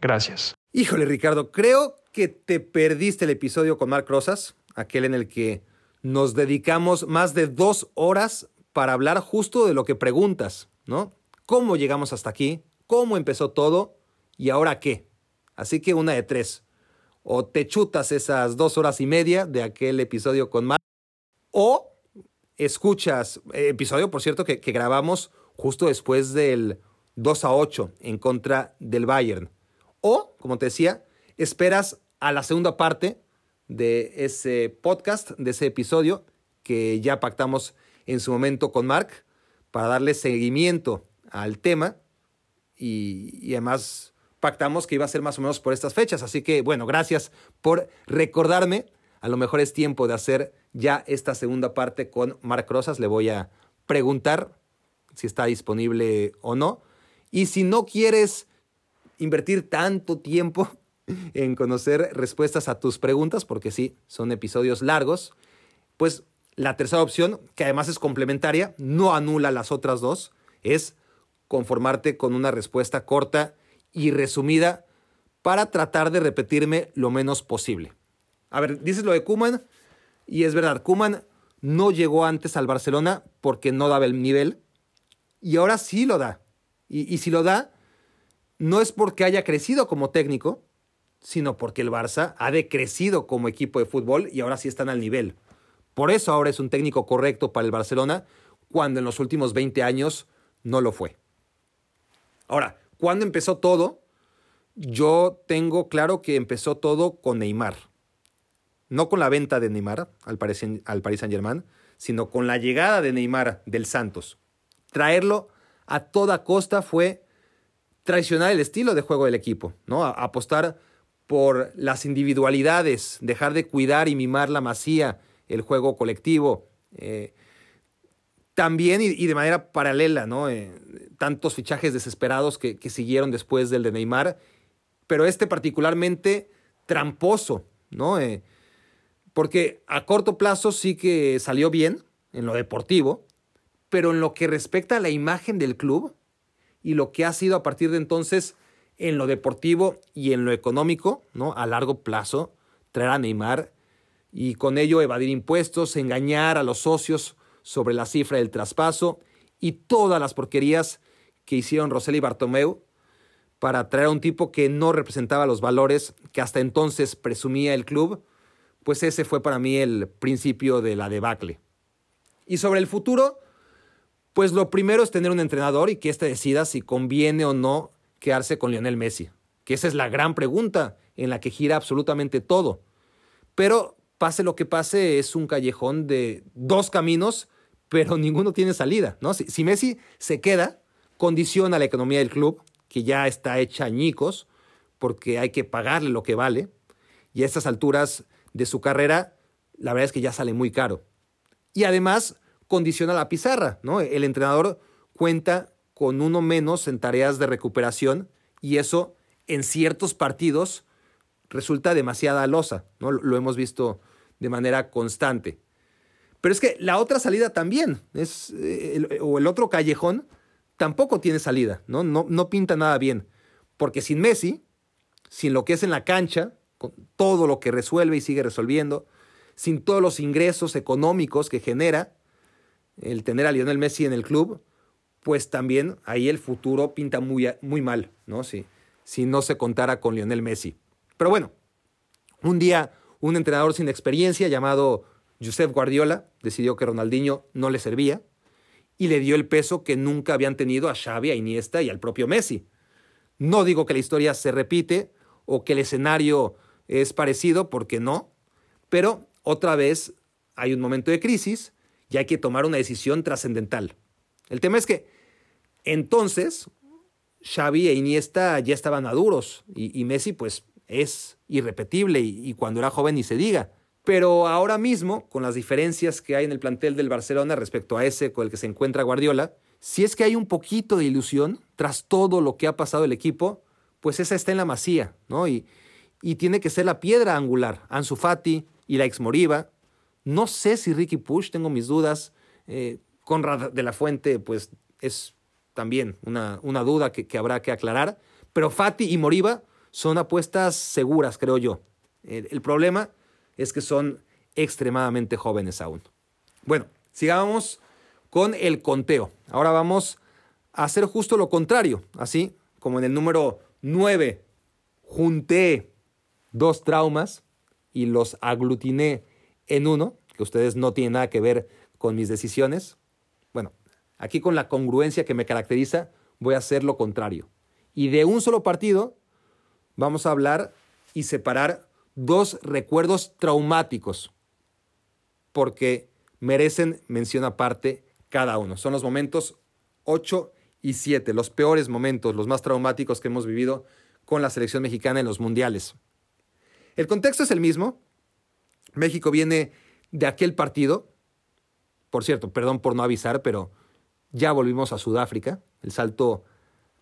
Gracias. Híjole, Ricardo, creo que te perdiste el episodio con Marc Rosas, aquel en el que nos dedicamos más de dos horas para hablar justo de lo que preguntas, ¿no? ¿Cómo llegamos hasta aquí? ¿Cómo empezó todo? ¿Y ahora qué? Así que una de tres. O te chutas esas dos horas y media de aquel episodio con Marc, o escuchas, eh, episodio por cierto que, que, grabamos justo después del 2 a 8 en contra del Bayern. O, como te decía, esperas a la segunda parte de ese podcast, de ese episodio que ya pactamos en su momento con Mark para darle seguimiento al tema y, y además pactamos que iba a ser más o menos por estas fechas. Así que bueno, gracias por recordarme a lo mejor es tiempo de hacer ya esta segunda parte con Marc Rosas. Le voy a preguntar si está disponible o no. Y si no quieres invertir tanto tiempo en conocer respuestas a tus preguntas, porque sí, son episodios largos, pues la tercera opción, que además es complementaria, no anula las otras dos, es conformarte con una respuesta corta y resumida para tratar de repetirme lo menos posible. A ver, dices lo de Kuman y es verdad, Kuman no llegó antes al Barcelona porque no daba el nivel y ahora sí lo da. Y, y si lo da, no es porque haya crecido como técnico, sino porque el Barça ha decrecido como equipo de fútbol y ahora sí están al nivel. Por eso ahora es un técnico correcto para el Barcelona, cuando en los últimos 20 años no lo fue. Ahora, ¿cuándo empezó todo? Yo tengo claro que empezó todo con Neymar no con la venta de Neymar al Paris, Saint-Germain, sino con la llegada de Neymar del Santos. Traerlo a toda costa fue traicionar el estilo de juego del equipo, ¿no? apostar por las individualidades, dejar de cuidar y mimar la masía, el juego colectivo. Eh, también y, de manera paralela, ¿no? Eh, tantos fichajes desesperados que, que, siguieron después del de Neymar, pero este particularmente tramposo, ¿no? Eh, porque a corto plazo sí que salió bien en lo deportivo, pero en lo que respecta a la imagen del club y lo que ha sido a partir de entonces en lo deportivo y en lo económico, ¿no? A largo plazo, traer a Neymar y con ello evadir impuestos, engañar a los socios sobre la cifra del traspaso y todas las porquerías que hicieron Rosell y Bartomeu para traer a un tipo que no representaba los valores que hasta entonces presumía el club pues ese fue para mí el principio de la debacle. Y sobre el futuro, pues lo primero es tener un entrenador y que éste decida si conviene o no quedarse con Lionel Messi, que esa es la gran pregunta en la que gira absolutamente todo. Pero pase lo que pase, es un callejón de dos caminos, pero ninguno tiene salida, ¿no? Si, si Messi se queda, condiciona la economía del club, que ya está hecha añicos, porque hay que pagarle lo que vale, y a estas alturas de su carrera, la verdad es que ya sale muy caro. Y además condiciona la pizarra, ¿no? El entrenador cuenta con uno menos en tareas de recuperación y eso en ciertos partidos resulta demasiada losa, ¿no? Lo hemos visto de manera constante. Pero es que la otra salida también, es, eh, o el otro callejón, tampoco tiene salida, ¿no? ¿no? No pinta nada bien. Porque sin Messi, sin lo que es en la cancha, con todo lo que resuelve y sigue resolviendo, sin todos los ingresos económicos que genera el tener a Lionel Messi en el club, pues también ahí el futuro pinta muy, muy mal, ¿no? Si, si no se contara con Lionel Messi. Pero bueno, un día un entrenador sin experiencia llamado Josep Guardiola decidió que Ronaldinho no le servía y le dio el peso que nunca habían tenido a Xavi, a Iniesta y al propio Messi. No digo que la historia se repite o que el escenario es parecido, porque no, pero otra vez hay un momento de crisis y hay que tomar una decisión trascendental. El tema es que entonces, Xavi e Iniesta ya estaban maduros y, y Messi pues es irrepetible y, cuando era joven ni se diga. Pero ahora mismo, con las diferencias que hay en el plantel del Barcelona respecto a ese con el que se encuentra Guardiola, si es que hay un poquito de ilusión tras todo lo que ha pasado el equipo, pues esa está en la masía, ¿no? Y, y tiene que ser la piedra angular. Ansu Fati y la ex Moriba. No sé si Ricky Push, tengo mis dudas. Eh, Conrad de la Fuente, pues es también una, una duda que, que, habrá que aclarar. Pero Fati y Moriba son apuestas seguras, creo yo. El, el, problema es que son extremadamente jóvenes aún. Bueno, sigamos con el conteo. Ahora vamos a hacer justo lo contrario, así como en el número 9 junté dos traumas y los aglutiné en uno, que ustedes no tienen nada que ver con mis decisiones. Aquí con la congruencia que me caracteriza, voy a hacer lo contrario. Y de un solo partido vamos a hablar y separar dos recuerdos traumáticos, porque merecen mención aparte cada uno. Son los momentos 8 y 7, los peores momentos, los más traumáticos que hemos vivido con la selección mexicana en los mundiales. El contexto es el mismo. México viene de aquel partido. Por cierto, perdón por no avisar, pero ya volvimos a Sudáfrica. El salto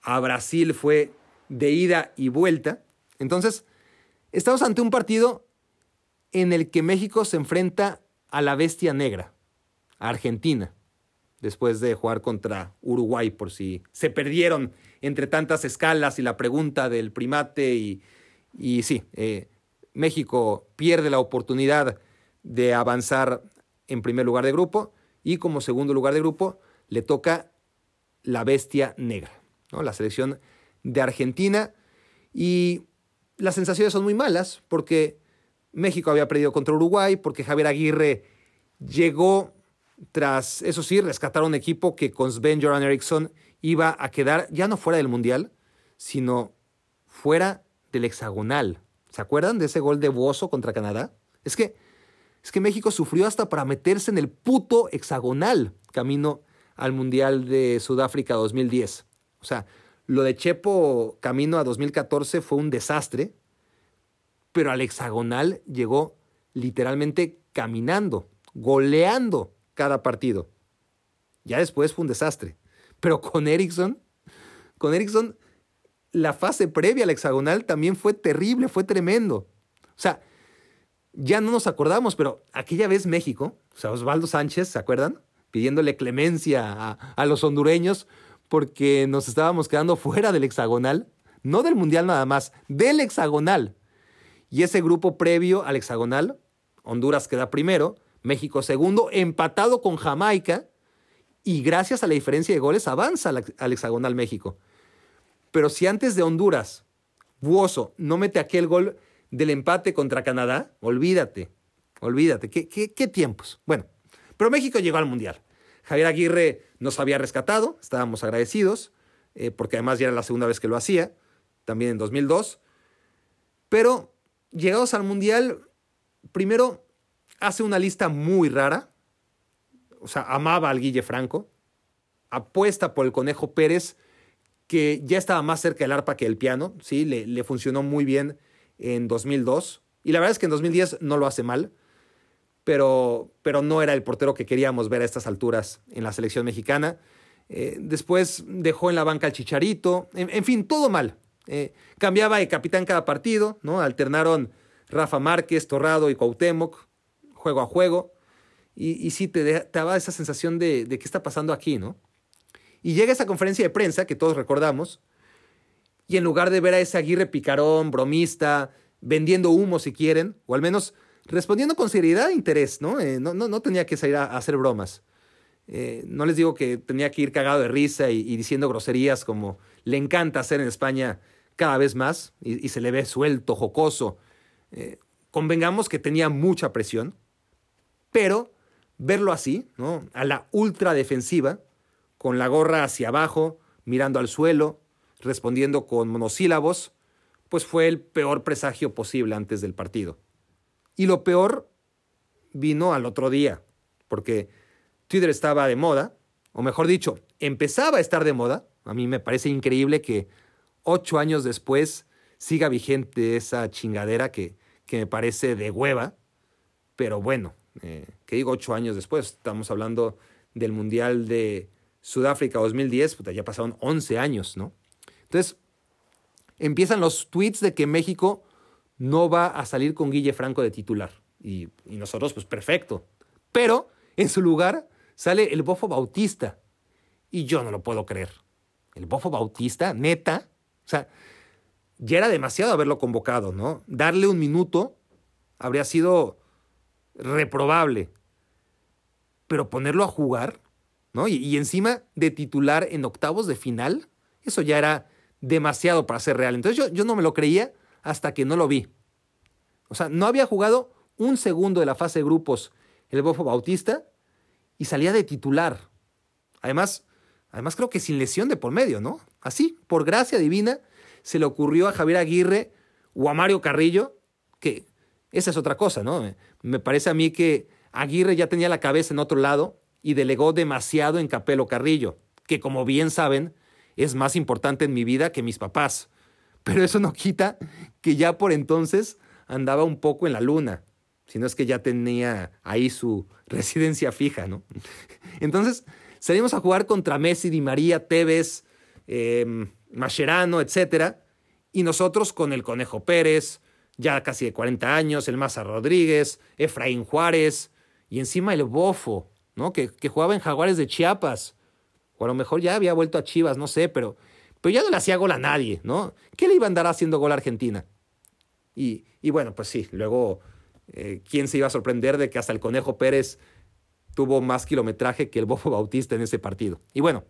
a Brasil fue de ida y vuelta. Entonces, estamos ante un partido en el que México se enfrenta a la bestia negra, a Argentina, después de jugar contra Uruguay, por si se perdieron entre tantas escalas y la pregunta del primate. Y, y sí, eh, México pierde la oportunidad de avanzar en primer lugar de grupo y como segundo lugar de grupo le toca la bestia negra, ¿no? la selección de Argentina. Y las sensaciones son muy malas porque México había perdido contra Uruguay, porque Javier Aguirre llegó tras, eso sí, rescatar un equipo que con Sven Joran Eriksson iba a quedar ya no fuera del Mundial, sino fuera del hexagonal. ¿Se acuerdan de ese gol de Bozo contra Canadá? Es que, es que México sufrió hasta para meterse en el puto hexagonal camino al Mundial de Sudáfrica 2010. O sea, lo de Chepo camino a 2014 fue un desastre, pero al hexagonal llegó literalmente caminando, goleando cada partido. Ya después fue un desastre. Pero con Ericsson, con Ericsson, la fase previa al hexagonal también fue terrible, fue tremendo. O sea, ya no nos acordamos, pero aquella vez México, o sea, Osvaldo Sánchez, ¿se acuerdan? Pidiéndole clemencia a, a los hondureños porque nos estábamos quedando fuera del hexagonal, no del mundial nada más, del hexagonal. Y ese grupo previo al hexagonal, Honduras queda primero, México segundo, empatado con Jamaica, y gracias a la diferencia de goles avanza al hexagonal México. Pero si antes de Honduras, Buoso no mete aquel gol del empate contra Canadá, olvídate, olvídate, ¿qué, qué, qué tiempos? Bueno, pero México llegó al Mundial. Javier Aguirre nos había rescatado, estábamos agradecidos, eh, porque además ya era la segunda vez que lo hacía, también en 2002. Pero llegados al Mundial, primero hace una lista muy rara, o sea, amaba al Guille Franco, apuesta por el Conejo Pérez, que ya estaba más cerca del arpa que el piano, ¿sí? le, le funcionó muy bien en 2002, y la verdad es que en 2010 no lo hace mal pero, pero no era el portero que queríamos ver a estas alturas en la selección mexicana. Eh, después dejó en la banca al Chicharito, en, fin, todo mal. Eh, cambiaba de capitán cada partido, ¿no? Alternaron Rafa Márquez, Torrado y Cuauhtémoc, juego a juego. Y, y sí, te, te, daba esa sensación de, de qué está pasando aquí, ¿no? Y llega esa conferencia de prensa que todos recordamos, y en lugar de ver a ese Aguirre picarón, bromista, vendiendo humo si quieren, o al menos respondiendo con seriedad e interés, ¿no? Eh, no, no, no, tenía que salir a, hacer bromas. Eh, no les digo que tenía que ir cagado de risa y, diciendo groserías como le encanta hacer en España cada vez más y, se le ve suelto, jocoso. Eh, convengamos que tenía mucha presión, pero verlo así, ¿no? a la ultra defensiva, con la gorra hacia abajo, mirando al suelo, respondiendo con monosílabos, pues fue el peor presagio posible antes del partido. Y lo peor vino al otro día, porque Twitter estaba de moda, o mejor dicho, empezaba a estar de moda. A mí me parece increíble que ocho años después siga vigente esa chingadera que, que me parece de hueva. Pero bueno, eh, que digo ocho años después, estamos hablando del Mundial de Sudáfrica 2010, ya pasaron 11 años, ¿no? Entonces, empiezan los tweets de que México no va a salir con Guille Franco de titular. Y, y nosotros, pues perfecto. Pero en su lugar sale el Bofo Bautista. Y yo no lo puedo creer. El Bofo Bautista, neta. O sea, ya era demasiado haberlo convocado, ¿no? Darle un minuto habría sido reprobable. Pero ponerlo a jugar, ¿no? Y, encima de titular en octavos de final, eso ya era demasiado para ser real. Entonces yo, yo no me lo creía hasta que no lo vi. O sea, no había jugado un segundo de la fase de grupos el Bofo Bautista y salía de titular. Además, además creo que sin lesión de por medio, ¿no? Así, por gracia divina, se le ocurrió a Javier Aguirre o a Mario Carrillo, que esa es otra cosa, ¿no? Me parece a mí que Aguirre ya tenía la cabeza en otro lado y delegó demasiado en Capelo Carrillo, que como bien saben, es más importante en mi vida que mis papás. Pero eso no quita que ya por entonces andaba un poco en la luna sino es que ya tenía ahí su residencia fija, ¿no? Entonces salimos a jugar contra Messi, Di María, Tevez, eh, Mascherano, etc. Y nosotros con el Conejo Pérez, ya casi de 40 años, el Maza Rodríguez, Efraín Juárez, y encima el Bofo, ¿no? Que, jugaba en Jaguares de Chiapas. O a lo mejor ya había vuelto a Chivas, no sé, pero, pero ya no le hacía gol a nadie, ¿no? ¿Qué le iba a andar haciendo gol a Argentina? Y, bueno, pues sí, luego eh, ¿Quién se iba a sorprender de que hasta el Conejo Pérez tuvo más kilometraje que el Bofo Bautista en ese partido? Y bueno,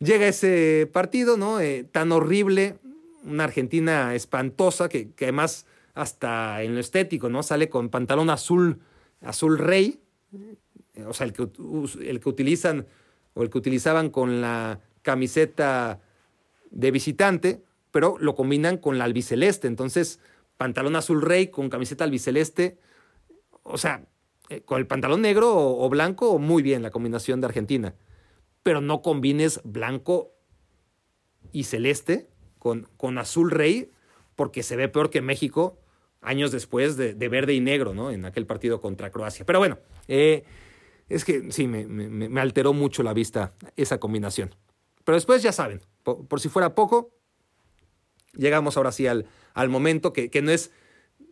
llega ese partido, ¿no? Eh, tan horrible, una Argentina espantosa que, además hasta en lo estético, ¿no? Sale con pantalón azul, azul rey, eh, o sea, el que, el que utilizan o el que utilizaban con la camiseta de visitante, pero lo combinan con la albiceleste. Entonces, pantalón azul rey con camiseta albiceleste. O sea, eh, con el pantalón negro o, blanco, muy bien la combinación de Argentina. Pero no combines blanco y celeste con, con azul rey, porque se ve peor que México años después de, verde y negro, ¿no? En aquel partido contra Croacia. Pero bueno, eh, es que sí, me, alteró mucho la vista esa combinación. Pero después ya saben, por si fuera poco, llegamos ahora sí al, al momento, que, no, es,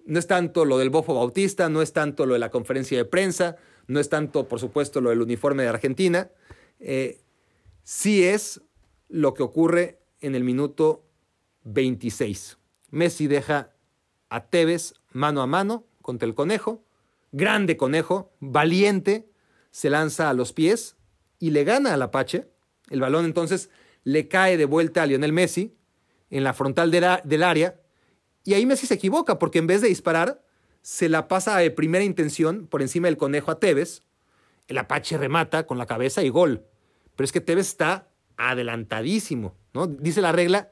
no es tanto lo del bofo bautista, no es tanto lo de la conferencia de prensa, no es tanto, por supuesto, lo del uniforme de Argentina, eh, sí es lo que ocurre en el minuto 26. Messi deja a Tevez mano a mano contra el conejo, grande conejo, valiente, se lanza a los pies y le gana al Apache. El balón entonces le cae de vuelta a Lionel Messi en la frontal del área y ahí Messi se equivoca porque en vez de disparar, se la pasa de primera intención por encima del conejo a Tevez. El Apache remata con la cabeza y gol. Pero es que Tevez está adelantadísimo, ¿no? Dice la regla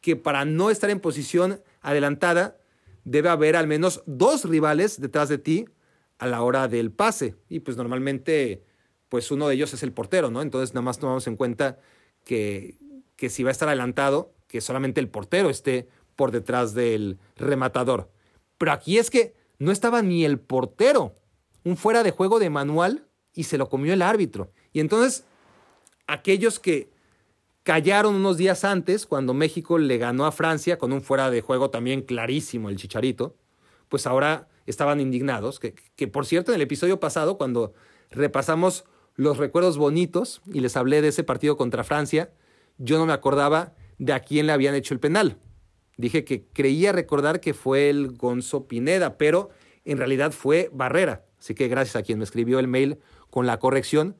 que para no estar en posición adelantada debe haber al menos dos rivales detrás de ti a la hora del pase. Y pues normalmente, pues uno de ellos es el portero, ¿no? Entonces nada más tomamos en cuenta que, que si va a estar adelantado, que solamente el portero esté por detrás del rematador. Pero aquí es que no estaba ni el portero, un fuera de juego de manual y se lo comió el árbitro. Y entonces aquellos que callaron unos días antes, cuando México le ganó a Francia con un fuera de juego también clarísimo, el chicharito, pues ahora estaban indignados, que, que por cierto en el episodio pasado, cuando repasamos los recuerdos bonitos y les hablé de ese partido contra Francia, yo no me acordaba de a quién le habían hecho el penal. Dije que creía recordar que fue el Gonzo Pineda, pero en realidad fue Barrera. Así que gracias a quien me escribió el mail con la corrección.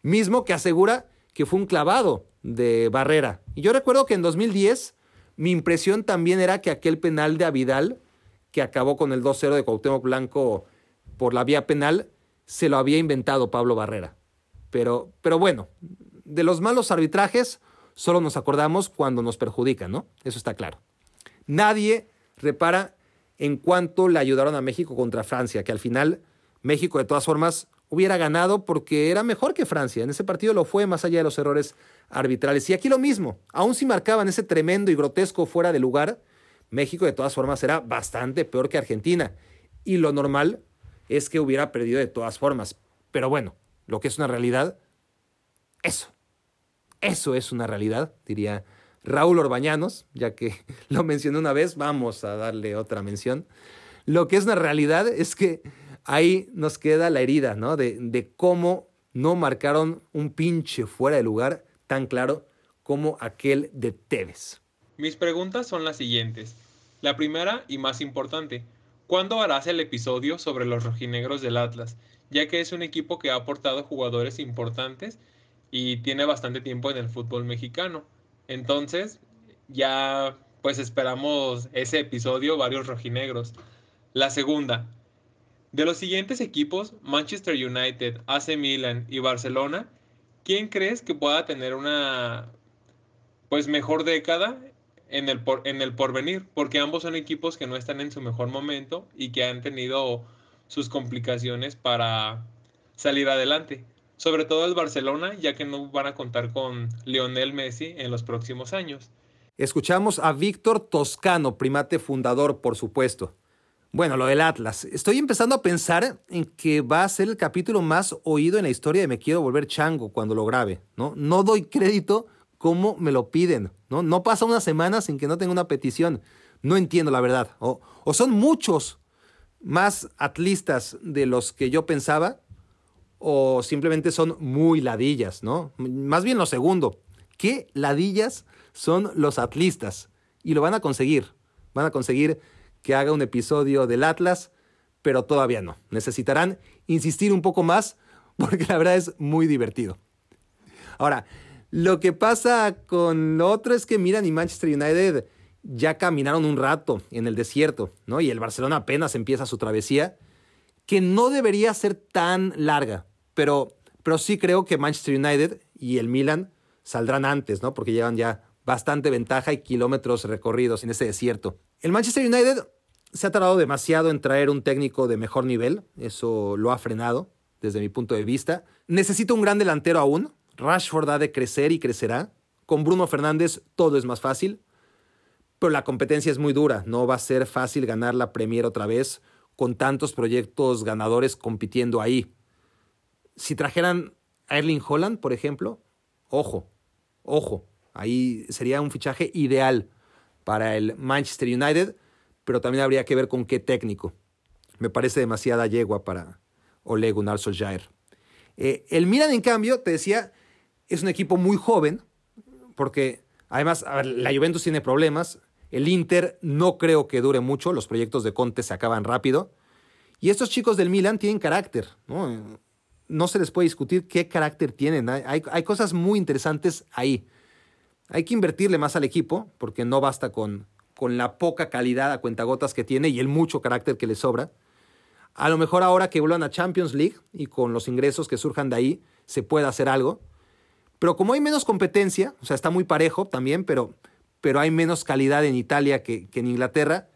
mismo que asegura que fue un clavado de Barrera. Y yo recuerdo que en 2010 mi impresión también era que aquel penal de Avidal, que acabó con el 2-0 de Cuauhtémoc Blanco por la vía penal, se lo había inventado Pablo Barrera. Pero, pero bueno, de los malos arbitrajes solo nos acordamos cuando nos perjudican, ¿no? Eso está claro. Nadie repara en cuánto le ayudaron a México contra Francia, que al final México de todas formas hubiera ganado porque era mejor que Francia. En ese partido lo fue más allá de los errores arbitrales. Y aquí lo mismo, aun si marcaban ese tremendo y grotesco fuera de lugar, México de todas formas era bastante peor que Argentina. Y lo normal es que hubiera perdido de todas formas. Pero bueno, lo que es una realidad, eso. Eso es una realidad, diría Raúl Orbañanos, ya que lo mencioné una vez, vamos a darle otra mención. Lo que es una realidad es que ahí nos queda la herida, ¿no? De, de cómo no marcaron un pinche fuera de lugar tan claro como aquel de Tevez. Mis preguntas son las siguientes. La primera y más importante, ¿cuándo harás el episodio sobre los rojinegros del Atlas? Ya que es un equipo que ha aportado jugadores importantes y tiene bastante tiempo en el fútbol mexicano. Entonces, ya pues esperamos ese episodio, varios rojinegros. La segunda, de los siguientes equipos, Manchester United, AC Milan y Barcelona, ¿quién crees que pueda tener una pues mejor década en el, por, en el porvenir? Porque ambos son equipos que no están en su mejor momento y que han tenido sus complicaciones para salir adelante. Sobre todo el Barcelona, ya que no van a contar con Lionel Messi en los próximos años. Escuchamos a Víctor Toscano, primate fundador, por supuesto. Bueno, lo del Atlas. Estoy empezando a pensar en que va a ser el capítulo más oído en la historia de Me Quiero Volver Chango cuando lo grabe, ¿no? No doy crédito como me lo piden, ¿no? No pasa una semana sin que no tenga una petición. No entiendo la verdad. O, o son muchos más atlistas de los que yo pensaba, o simplemente son muy ladillas, ¿no? Más bien lo segundo. ¿Qué ladillas son los atlistas? Y lo van a conseguir. Van a conseguir que haga un episodio del Atlas, pero todavía no. Necesitarán insistir un poco más porque la verdad es muy divertido. Ahora, lo que pasa con lo otro es que Milan y Manchester United ya caminaron un rato en el desierto, ¿no? Y el Barcelona apenas empieza su travesía, que no debería ser tan larga, pero, pero sí creo que Manchester United y el Milan saldrán antes, ¿no? Porque llevan ya bastante ventaja y kilómetros recorridos en ese desierto. El Manchester United se ha tardado demasiado en traer un técnico de mejor nivel, eso lo ha frenado desde mi punto de vista. Necesita un gran delantero aún, Rashford ha de crecer y crecerá. Con Bruno Fernández todo es más fácil, pero la competencia es muy dura, no va a ser fácil ganar la Premier otra vez con tantos proyectos ganadores compitiendo ahí. Si trajeran a Erling Holland, por ejemplo, ojo, ojo, ahí sería un fichaje ideal para el Manchester United, pero también habría que ver con qué técnico. Me parece demasiada yegua para Ole Gunnar Solskjaer. Eh, el Milan, en cambio, te decía, es un equipo muy joven, porque además la Juventus tiene problemas, el Inter no creo que dure mucho, los proyectos de Conte se acaban rápido, y estos chicos del Milan tienen carácter, ¿no? Se les puede discutir qué carácter tienen, hay, hay cosas muy interesantes ahí. Hay que invertirle más al equipo, porque no basta con, con la poca calidad a cuentagotas que tiene y el mucho carácter que le sobra. A lo mejor ahora que vuelvan a Champions League y con los ingresos que surjan de ahí, se puede hacer algo. Pero como hay menos competencia, o sea, está muy parejo también, pero, pero hay menos calidad en Italia que, en Inglaterra,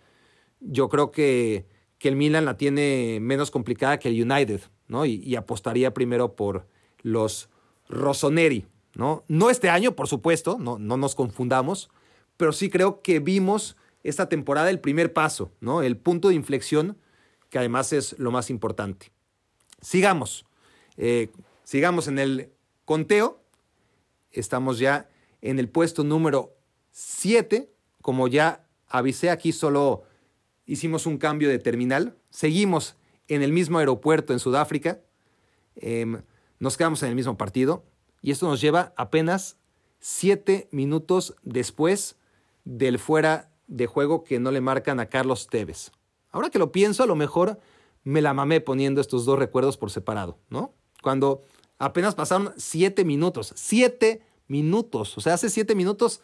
yo creo que, que, el Milan la tiene menos complicada que el United, ¿no? Y, y apostaría primero por los Rossoneri, ¿no? No este año, por supuesto, no, no nos confundamos, pero sí creo que vimos esta temporada el primer paso, ¿no? El punto de inflexión, que además es lo más importante. Sigamos, eh, sigamos en el conteo. Estamos ya en el puesto número 7. Como ya avisé, aquí solo hicimos un cambio de terminal. Seguimos en el mismo aeropuerto en Sudáfrica. Em, nos quedamos en el mismo partido. Y esto nos lleva apenas siete minutos después del fuera de juego que no le marcan a Carlos Tevez. Ahora que lo pienso, a lo mejor me la mamé poniendo estos dos recuerdos por separado, ¿no? Cuando Apenas pasaron siete minutos. Siete minutos. O sea, hace siete minutos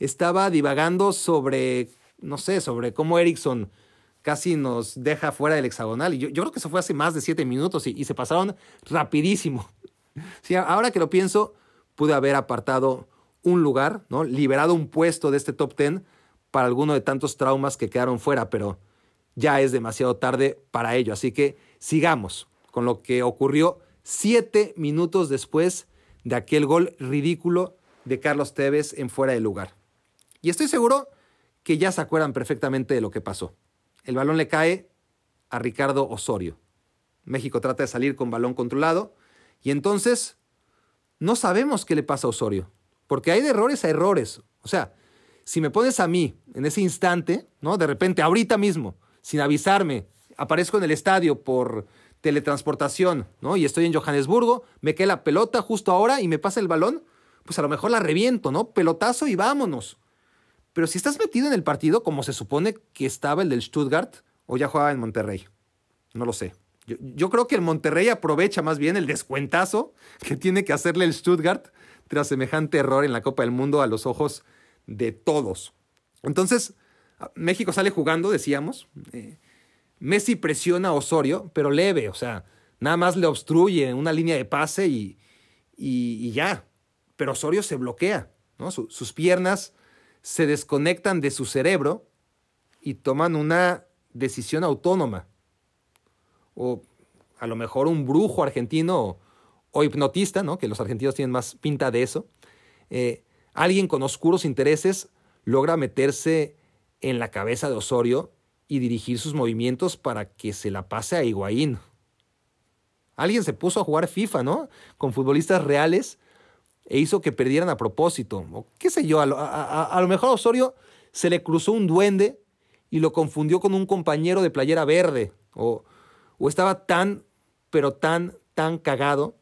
estaba divagando sobre, no sé, sobre cómo Erickson casi nos deja fuera del hexagonal. Y yo, creo que eso fue hace más de siete minutos y, se pasaron rapidísimo. Sí, ahora que lo pienso, pude haber apartado un lugar, ¿no? liberado un puesto de este top ten para alguno de tantos traumas que quedaron fuera, pero ya es demasiado tarde para ello. Así que sigamos con lo que ocurrió siete minutos después de aquel gol ridículo de Carlos Tevez en fuera de lugar. Y estoy seguro que ya se acuerdan perfectamente de lo que pasó. El balón le cae a Ricardo Osorio. México trata de salir con balón controlado y entonces no sabemos qué le pasa a Osorio, porque hay de errores a errores. O sea, si me pones a mí en ese instante, ¿no? De repente, ahorita mismo, sin avisarme, aparezco en el estadio por teletransportación, ¿no? Y estoy en Johannesburgo, me cae la pelota justo ahora y me pasa el balón, pues a lo mejor la reviento, ¿no? Pelotazo y vámonos. Pero si estás metido en el partido, como se supone que estaba el del Stuttgart, o ya jugaba en Monterrey, no lo sé. Yo, yo creo que el Monterrey aprovecha más bien el descuentazo que tiene que hacerle el Stuttgart tras semejante error en la Copa del Mundo a los ojos de todos. Entonces, México sale jugando, decíamos. Eh, Messi presiona a Osorio, pero leve, o sea, nada más le obstruye una línea de pase y, y, ya. Pero Osorio se bloquea, ¿no? sus piernas se desconectan de su cerebro y toman una decisión autónoma. O a lo mejor un brujo argentino o, hipnotista, ¿no? que los argentinos tienen más pinta de eso. Eh, alguien con oscuros intereses logra meterse en la cabeza de Osorio y dirigir sus movimientos para que se la pase a Higuaín. Alguien se puso a jugar FIFA, ¿no? Con futbolistas reales e hizo que perdieran a propósito. O qué sé yo, a, lo mejor a Osorio se le cruzó un duende y lo confundió con un compañero de playera verde. O, o estaba tan, pero tan, tan cagado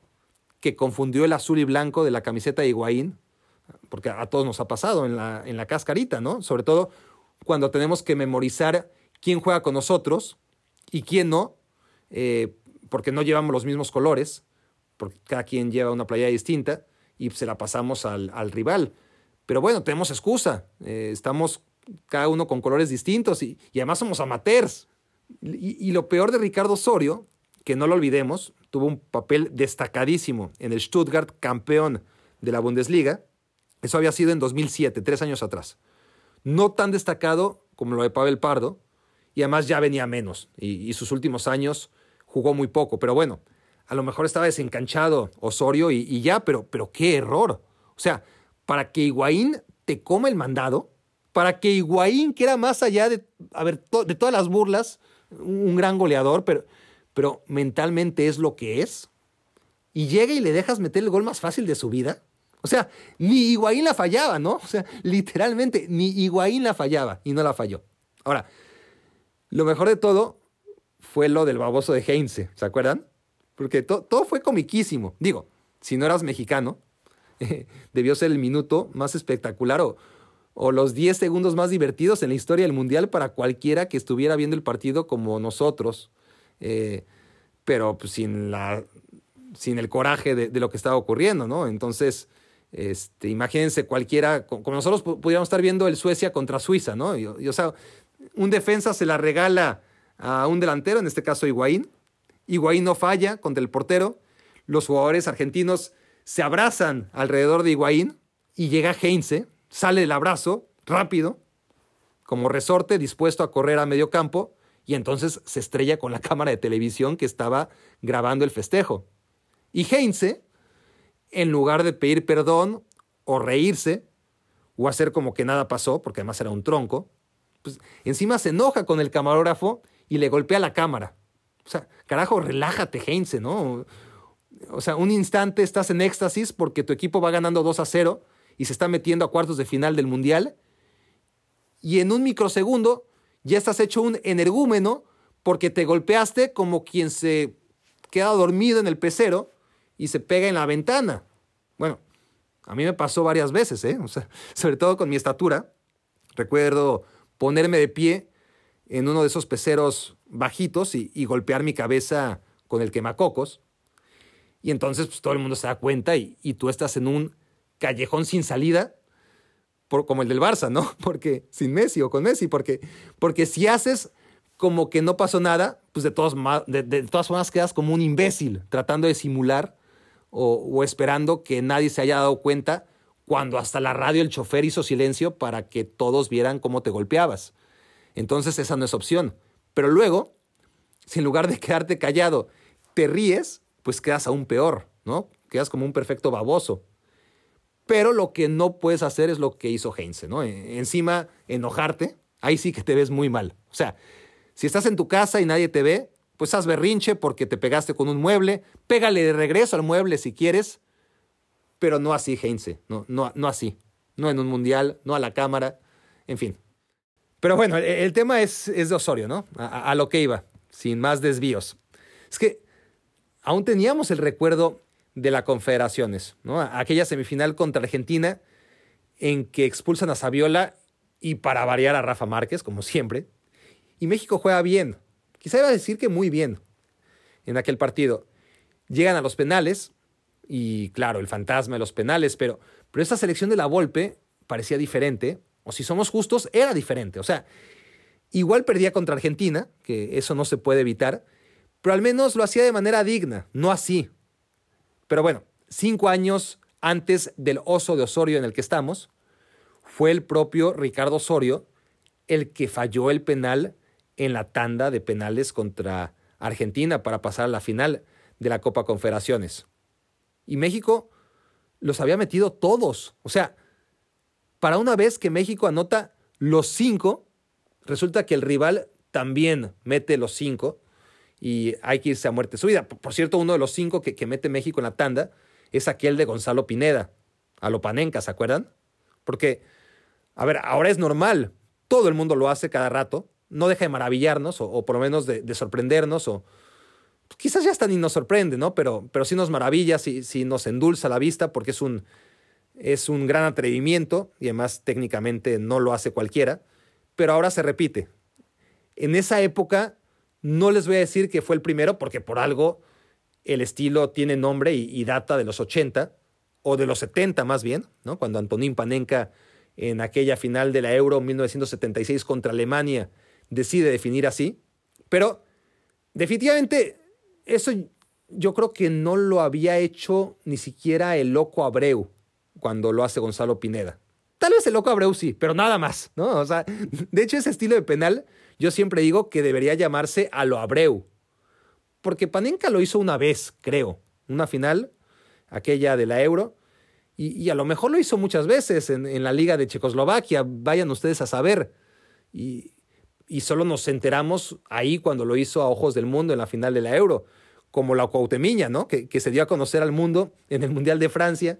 que confundió el azul y blanco de la camiseta de Higuaín porque a todos nos ha pasado en la, en la cascarita, ¿no? Sobre todo cuando tenemos que memorizar quién juega con nosotros y quién no, eh, porque no llevamos los mismos colores, porque cada quien lleva una playa distinta y se la pasamos al, rival. Pero bueno, tenemos excusa, eh, estamos cada uno con colores distintos y, además somos amateurs. Y, y, lo peor de Ricardo Osorio, que no lo olvidemos, tuvo un papel destacadísimo en el Stuttgart, campeón de la Bundesliga, eso había sido en 2007, tres años atrás. No tan destacado como lo de Pavel Pardo, y además ya venía menos, y, sus últimos años jugó muy poco. Pero bueno, a lo mejor estaba desencanchado Osorio y, ya, pero, pero qué error. O sea, para que Higuaín te coma el mandado, para que Higuaín, que era más allá de, a ver, de todas las burlas, un gran goleador, pero, pero mentalmente es lo que es, y llega y le dejas meter el gol más fácil de su vida. O sea, ni Higuaín la fallaba, ¿no? O sea, literalmente, ni Higuaín la fallaba y no la falló. Ahora, lo mejor de todo fue lo del baboso de Heinze, ¿se acuerdan? Porque todo fue comiquísimo. Digo, si no eras mexicano, debió ser el minuto más espectacular o, los 10 segundos más divertidos en la historia del Mundial para cualquiera que estuviera viendo el partido como nosotros. Eh, pero pues, sin, el coraje de, lo que estaba ocurriendo, ¿no? Entonces, este, imagínense cualquiera, como nosotros pudiéramos estar viendo el Suecia contra Suiza, ¿no? Y, o sea, un defensa se la regala a un delantero, en este caso Higuaín. Higuaín no falla contra el portero. Los jugadores argentinos se abrazan alrededor de Higuaín y llega Heinze, sale el abrazo rápido, como resorte, dispuesto a correr a medio campo, y entonces se estrella con la cámara de televisión que estaba grabando el festejo. Y Heinze en lugar de pedir perdón o reírse o hacer como que nada pasó, porque además era un tronco, pues encima se enoja con el camarógrafo y le golpea la cámara. O sea, carajo, relájate, Heinze, ¿no? O sea, un instante estás en éxtasis porque tu equipo va ganando 2 a 0 y se está metiendo a cuartos de final del Mundial. Y en un microsegundo ya estás hecho un energúmeno porque te golpeaste como quien se queda dormido en el pecero y se pega en la ventana. Bueno, a mí me pasó varias veces, ¿eh? O sea, sobre todo con mi estatura. Recuerdo ponerme de pie en uno de esos peceros bajitos y, golpear mi cabeza con el quemacocos. Y entonces pues, todo el mundo se da cuenta y, tú estás en un callejón sin salida, por, como el del Barça, ¿no? Porque sin Messi o con Messi, porque, porque si haces como que no pasó nada, pues de, todos, de, todas formas quedas como un imbécil tratando de simular o, esperando que nadie se haya dado cuenta cuando hasta la radio el chofer hizo silencio para que todos vieran cómo te golpeabas. Entonces esa no es opción. Pero luego, si en lugar de quedarte callado te ríes, pues quedas aún peor, ¿no? Quedas como un perfecto baboso. Pero lo que no puedes hacer es lo que hizo Heinze, ¿no? Encima, enojarte, ahí sí que te ves muy mal. O sea, si estás en tu casa y nadie te ve, pues haz berrinche porque te pegaste con un mueble, pégale de regreso al mueble si quieres, pero no así, Heinze, no, no, no así, no en un mundial, no a la cámara, en fin. Pero bueno, el, tema es, es, de Osorio, ¿no? A, lo que iba, sin más desvíos. Es que aún teníamos el recuerdo de las confederaciones, ¿no? Aquella semifinal contra Argentina en que expulsan a Saviola y para variar a Rafa Márquez, como siempre. Y México juega bien, quizá iba a decir que muy bien en aquel partido. Llegan a los penales y claro, el fantasma de los penales, pero, pero esta selección de la Volpe parecía diferente, o si somos justos, era diferente. O sea, igual perdía contra Argentina, que eso no se puede evitar, pero al menos lo hacía de manera digna, no así. Pero bueno, cinco años antes del oso de Osorio en el que estamos, fue el propio Ricardo Osorio el que falló el penal en la tanda de penales contra Argentina para pasar a la final de la Copa Confederaciones. Y México los había metido todos. O sea, para una vez que México anota los cinco, resulta que el rival también mete los cinco y hay que irse a muerte subida. Por cierto, uno de los cinco que, que mete México en la tanda es aquel de Gonzalo Pineda, a Lopanenca, ¿se acuerdan? Porque, a ver, ahora es normal, todo el mundo lo hace cada rato, no deja de maravillarnos, o, por lo menos de, de sorprendernos, o quizás ya hasta ni nos sorprende, ¿no? Pero, pero sí nos maravilla, sí, sí nos endulza la vista, porque es un, es un gran atrevimiento, y además técnicamente no lo hace cualquiera, pero ahora se repite. En esa época no les voy a decir que fue el primero, porque por algo el estilo tiene nombre y, data de los 80, o de los 70 más bien, ¿no? Cuando Antonín Panenka en aquella final de la Euro 1976 contra Alemania decide definir así. Pero definitivamente eso yo creo que no lo había hecho ni siquiera el loco Abreu cuando lo hace Gonzalo Pineda. Tal vez el loco Abreu sí, pero nada más, ¿no? O sea, de hecho ese estilo de penal yo siempre digo que debería llamarse a lo Abreu. Porque Panenka lo hizo una vez, creo, una final, aquella de la Euro, y, y a lo mejor lo hizo muchas veces en, en, la Liga de Checoslovaquia, vayan ustedes a saber. Y, y solo nos enteramos ahí cuando lo hizo a ojos del mundo en la final de la Euro, como la Cuauhtemiña, ¿no? Que, que se dio a conocer al mundo en el Mundial de Francia.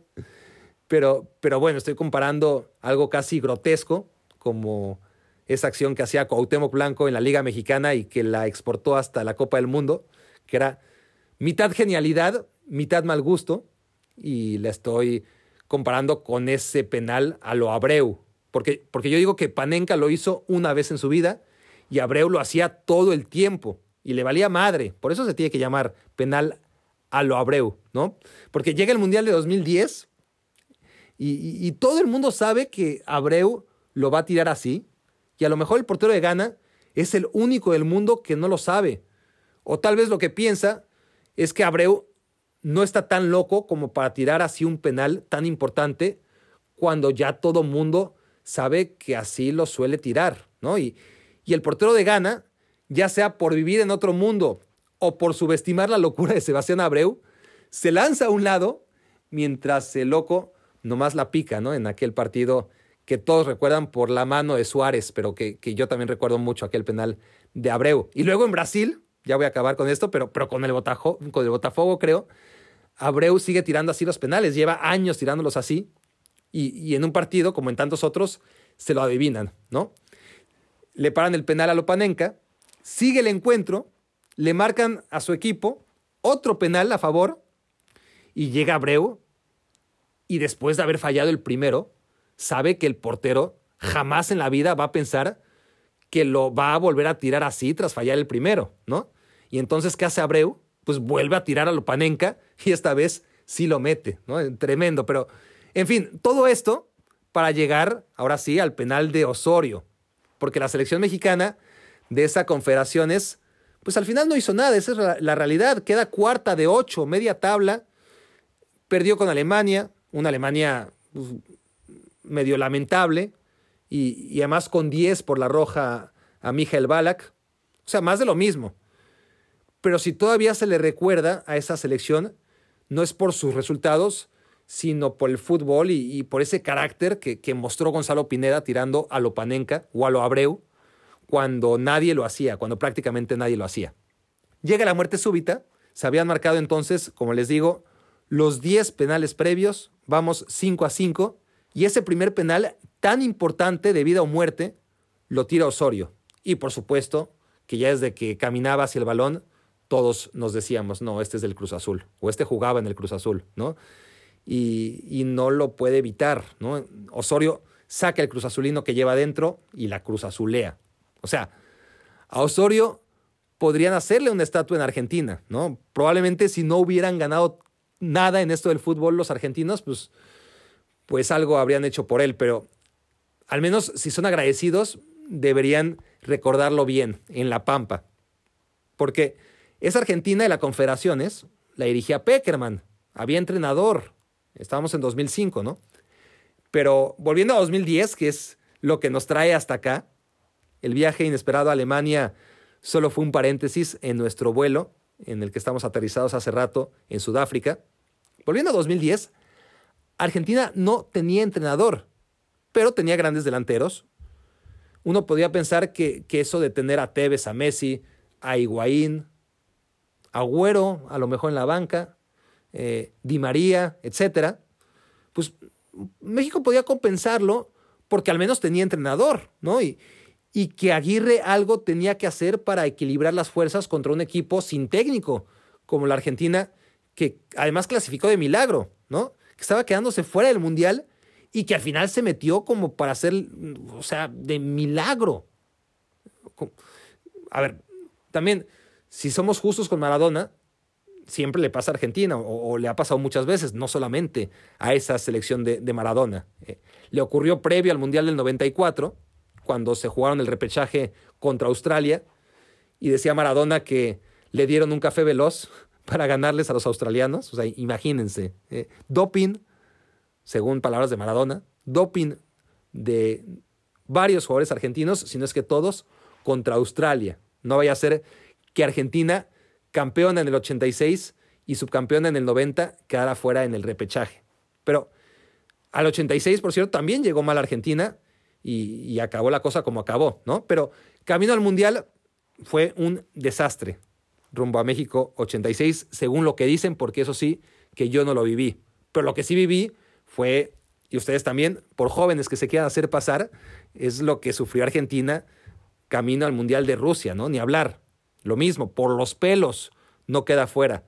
Pero, pero bueno, estoy comparando algo casi grotesco, como esa acción que hacía Cuauhtémoc Blanco en la Liga Mexicana y que la exportó hasta la Copa del Mundo, que era mitad genialidad, mitad mal gusto, y la estoy comparando con ese penal a lo Abreu, porque, porque yo digo que Panenka lo hizo una vez en su vida y Abreu lo hacía todo el tiempo y le valía madre, por eso se tiene que llamar penal a lo Abreu, ¿no? Porque llega el Mundial de 2010 y, todo el mundo sabe que Abreu lo va a tirar así, y a lo mejor el portero de Ghana es el único del mundo que no lo sabe. O tal vez lo que piensa es que Abreu no está tan loco como para tirar así un penal tan importante cuando ya todo mundo sabe que así lo suele tirar, ¿no? Y, y el portero de Ghana, ya sea por vivir en otro mundo o por subestimar la locura de Sebastián Abreu, se lanza a un lado mientras el loco nomás la pica, ¿no? En aquel partido que todos recuerdan por la mano de Suárez, pero que, que, yo también recuerdo mucho aquel penal de Abreu. Y luego en Brasil, ya voy a acabar con esto, pero, pero con, el Botajo, con el Botafogo creo, Abreu sigue tirando así los penales, lleva años tirándolos así, y, y en un partido, como en tantos otros, se lo adivinan, ¿no? Le paran el penal a Lopanenka, sigue el encuentro, le marcan a su equipo otro penal a favor, y llega Abreu, y después de haber fallado el primero, sabe que el portero jamás en la vida va a pensar que lo va a volver a tirar así tras fallar el primero, ¿no? Y entonces, ¿qué hace Abreu? pues vuelve a tirar a Lopanenka y esta vez sí lo mete, ¿no? Tremendo, pero en fin, todo esto para llegar ahora sí al penal de Osorio, porque la selección mexicana de esa confederaciones, pues al final no hizo nada, esa es la, realidad, queda cuarta de ocho, media tabla, perdió con Alemania, una Alemania pues, medio lamentable, y, además con 10 por la roja a Mijael Balak, o sea, más de lo mismo. Pero si todavía se le recuerda a esa selección, no es por sus resultados, sino por el fútbol y, por ese carácter que, mostró Gonzalo Pineda tirando a Lopanenka o a lo Abreu cuando nadie lo hacía, cuando prácticamente nadie lo hacía. Llega la muerte súbita, se habían marcado entonces, como les digo, los 10 penales previos, vamos 5 a 5, y ese primer penal tan importante de vida o muerte lo tira Osorio. Y por supuesto que ya desde que caminaba hacia el balón, todos nos decíamos, no, este es del Cruz Azul, o este jugaba en el Cruz Azul, ¿no? Y, no lo puede evitar, ¿no? Osorio saca el Cruz Azulino que lleva adentro y la Cruz Azulea. O sea, a Osorio podrían hacerle una estatua en Argentina, ¿no? Probablemente si no hubieran ganado nada en esto del fútbol los argentinos, pues, pues algo habrían hecho por él, pero al menos si son agradecidos, deberían recordarlo bien en La Pampa. Porque es Argentina de la Confederaciones, la dirigía Peckerman, había entrenador, estábamos en 2005, ¿no? Pero volviendo a 2010, que es lo que nos trae hasta acá, el viaje inesperado a Alemania solo fue un paréntesis en nuestro vuelo, en el que estamos aterrizados hace rato en Sudáfrica. Volviendo a 2010, Argentina no tenía entrenador, pero tenía grandes delanteros. Uno podría pensar que, eso de tener a Tevez, a Messi, a Higuaín, Agüero, a lo mejor en la banca, eh, Di María, etcétera, pues México podía compensarlo porque al menos tenía entrenador, ¿no? Y, y que Aguirre algo tenía que hacer para equilibrar las fuerzas contra un equipo sin técnico, como la Argentina, que además clasificó de milagro, ¿no? Que estaba quedándose fuera del Mundial y que al final se metió como para hacer, o sea, de milagro. A ver, también, si somos justos con Maradona, siempre le pasa a Argentina, o, le ha pasado muchas veces, no solamente a esa selección de, Maradona. Eh, le ocurrió previo al Mundial del 94, cuando se jugaron el repechaje contra Australia, y decía Maradona que le dieron un café veloz para ganarles a los australianos. O sea, imagínense. Eh, doping, según palabras de Maradona, doping de varios jugadores argentinos, si no es que todos, contra Australia. No vaya a ser que Argentina, campeona en el 86 y subcampeona en el 90, quedara fuera en el repechaje. Pero al 86, por cierto, también llegó mal Argentina y, acabó la cosa como acabó, ¿no? Pero camino al Mundial fue un desastre rumbo a México 86, según lo que dicen, porque eso sí, que yo no lo viví. Pero lo que sí viví fue, y ustedes también, por jóvenes que se quieran hacer pasar, es lo que sufrió Argentina camino al Mundial de Rusia, ¿no? Ni hablar. Lo mismo, por los pelos, no queda fuera.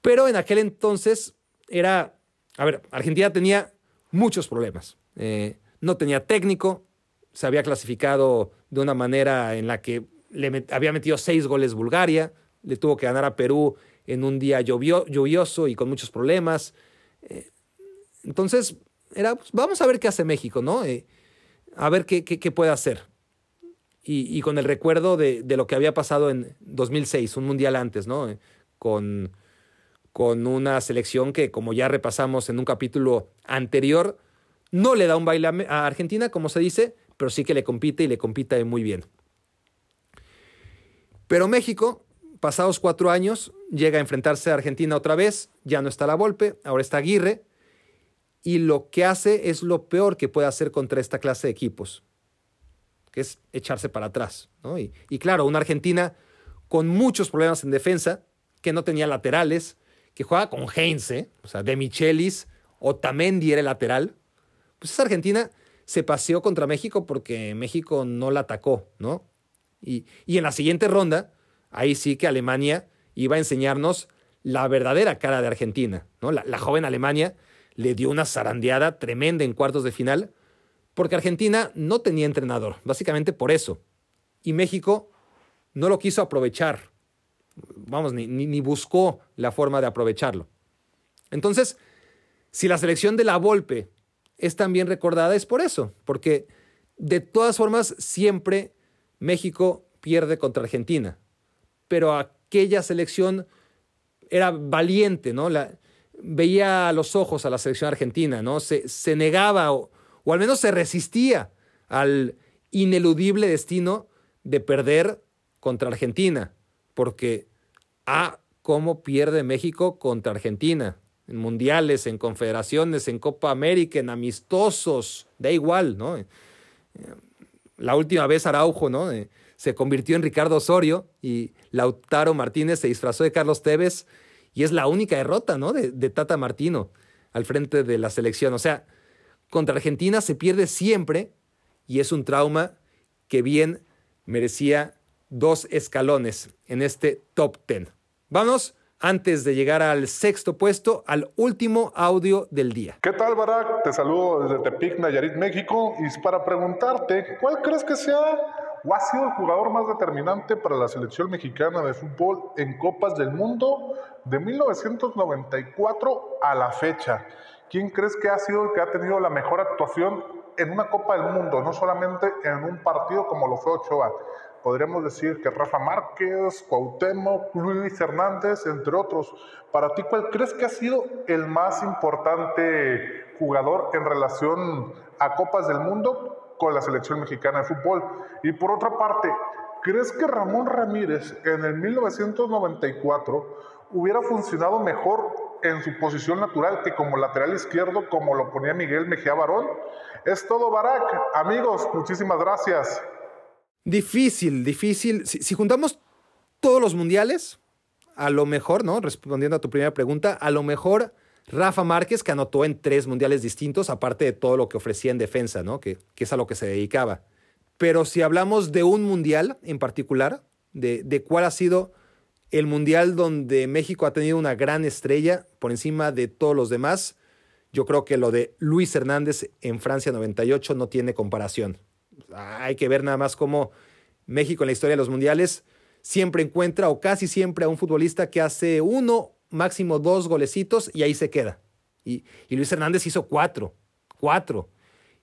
Pero en aquel entonces era, a ver, Argentina tenía muchos problemas. Eh, no tenía técnico, se había clasificado de una manera en la que le había metido seis goles Bulgaria, le tuvo que ganar a Perú en un día lluvioso y con muchos problemas. Eh, entonces, era, pues, vamos a ver qué hace México, ¿no? Eh, a ver qué, qué, puede hacer. Y, con el recuerdo de, lo que había pasado en 2006, un mundial antes, ¿no? Eh, con, con una selección que, como ya repasamos en un capítulo anterior, no le da un baile a Argentina, como se dice, pero sí que le compite y le compite muy bien. Pero México, pasados cuatro años, llega a enfrentarse a Argentina otra vez, ya no está la Volpe, ahora está Aguirre, y lo que hace es lo peor que puede hacer contra esta clase de equipos, que es echarse para atrás. Y, claro, una Argentina con muchos problemas en defensa, que no tenía laterales, que juega con Heinze, o sea, de Michelis, Otamendi era el lateral, pues esa Argentina se paseó contra México porque México no la atacó, ¿no? Y, en la siguiente ronda, ahí sí que Alemania iba a enseñarnos la verdadera cara de Argentina, ¿no? la joven Alemania le dio una zarandeada tremenda en cuartos de final, porque Argentina no tenía entrenador, básicamente por eso. Y México no lo quiso aprovechar. vamos, ni, ni buscó la forma de aprovecharlo. Entonces, si la selección de la Volpe es tan bien recordada, es por eso, porque de todas formas siempre México pierde contra Argentina, pero aquella selección era valiente, ¿no? La, veía a los ojos a la selección argentina, ¿no? Se, se negaba o, o al menos se resistía al ineludible destino de perder contra Argentina, porque ah, cómo pierde México contra Argentina en mundiales, en confederaciones, en Copa América, en amistosos, da igual, ¿no? Eh, la última vez Araujo, ¿no? Eh, se convirtió en Ricardo Osorio y Lautaro Martínez se disfrazó de Carlos Tevez y es la única derrota, ¿no? De, de Tata Martino al frente de la selección. O sea, contra Argentina se pierde siempre y es un trauma que bien merecía dos escalones en este top ten. Vamos antes de llegar al sexto puesto, al último audio del día. ¿Qué tal, Barak? Te saludo desde Tepic, Nayarit, México. Y para preguntarte, ¿cuál crees que sea o ha sido el jugador más determinante para la selección mexicana de fútbol en Copas del Mundo de 1994 a la fecha? ¿Quién crees que ha sido el que ha tenido la mejor actuación en una Copa del Mundo, no solamente en un partido como lo fue Ochoa? Podríamos decir que Rafa Márquez, Cuauhtémoc, Luis Hernández, entre otros. Para ti, ¿cuál crees que ha sido el más importante jugador en relación a Copas del Mundo con la selección mexicana de fútbol? Y por otra parte, ¿crees que Ramón Ramírez en el 1994 hubiera funcionado mejor en su posición natural que como lateral izquierdo, como lo ponía Miguel Mejía Barón? Es todo, Barak. Amigos, muchísimas gracias. Difícil, difícil. Si, juntamos todos los mundiales, a lo mejor, ¿no? Respondiendo a tu primera pregunta, a lo mejor Rafa Márquez, que anotó en tres mundiales distintos, aparte de todo lo que ofrecía en defensa, ¿no? Que, es a lo que se dedicaba. Pero si hablamos de un mundial en particular, de, de cuál ha sido el mundial donde México ha tenido una gran estrella por encima de todos los demás, yo creo que lo de Luis Hernández en Francia 98 no tiene comparación hay que ver nada más cómo México en la historia de los mundiales siempre encuentra o casi siempre a un futbolista que hace uno, máximo dos golecitos y ahí se queda. Y, Luis Hernández hizo cuatro, cuatro.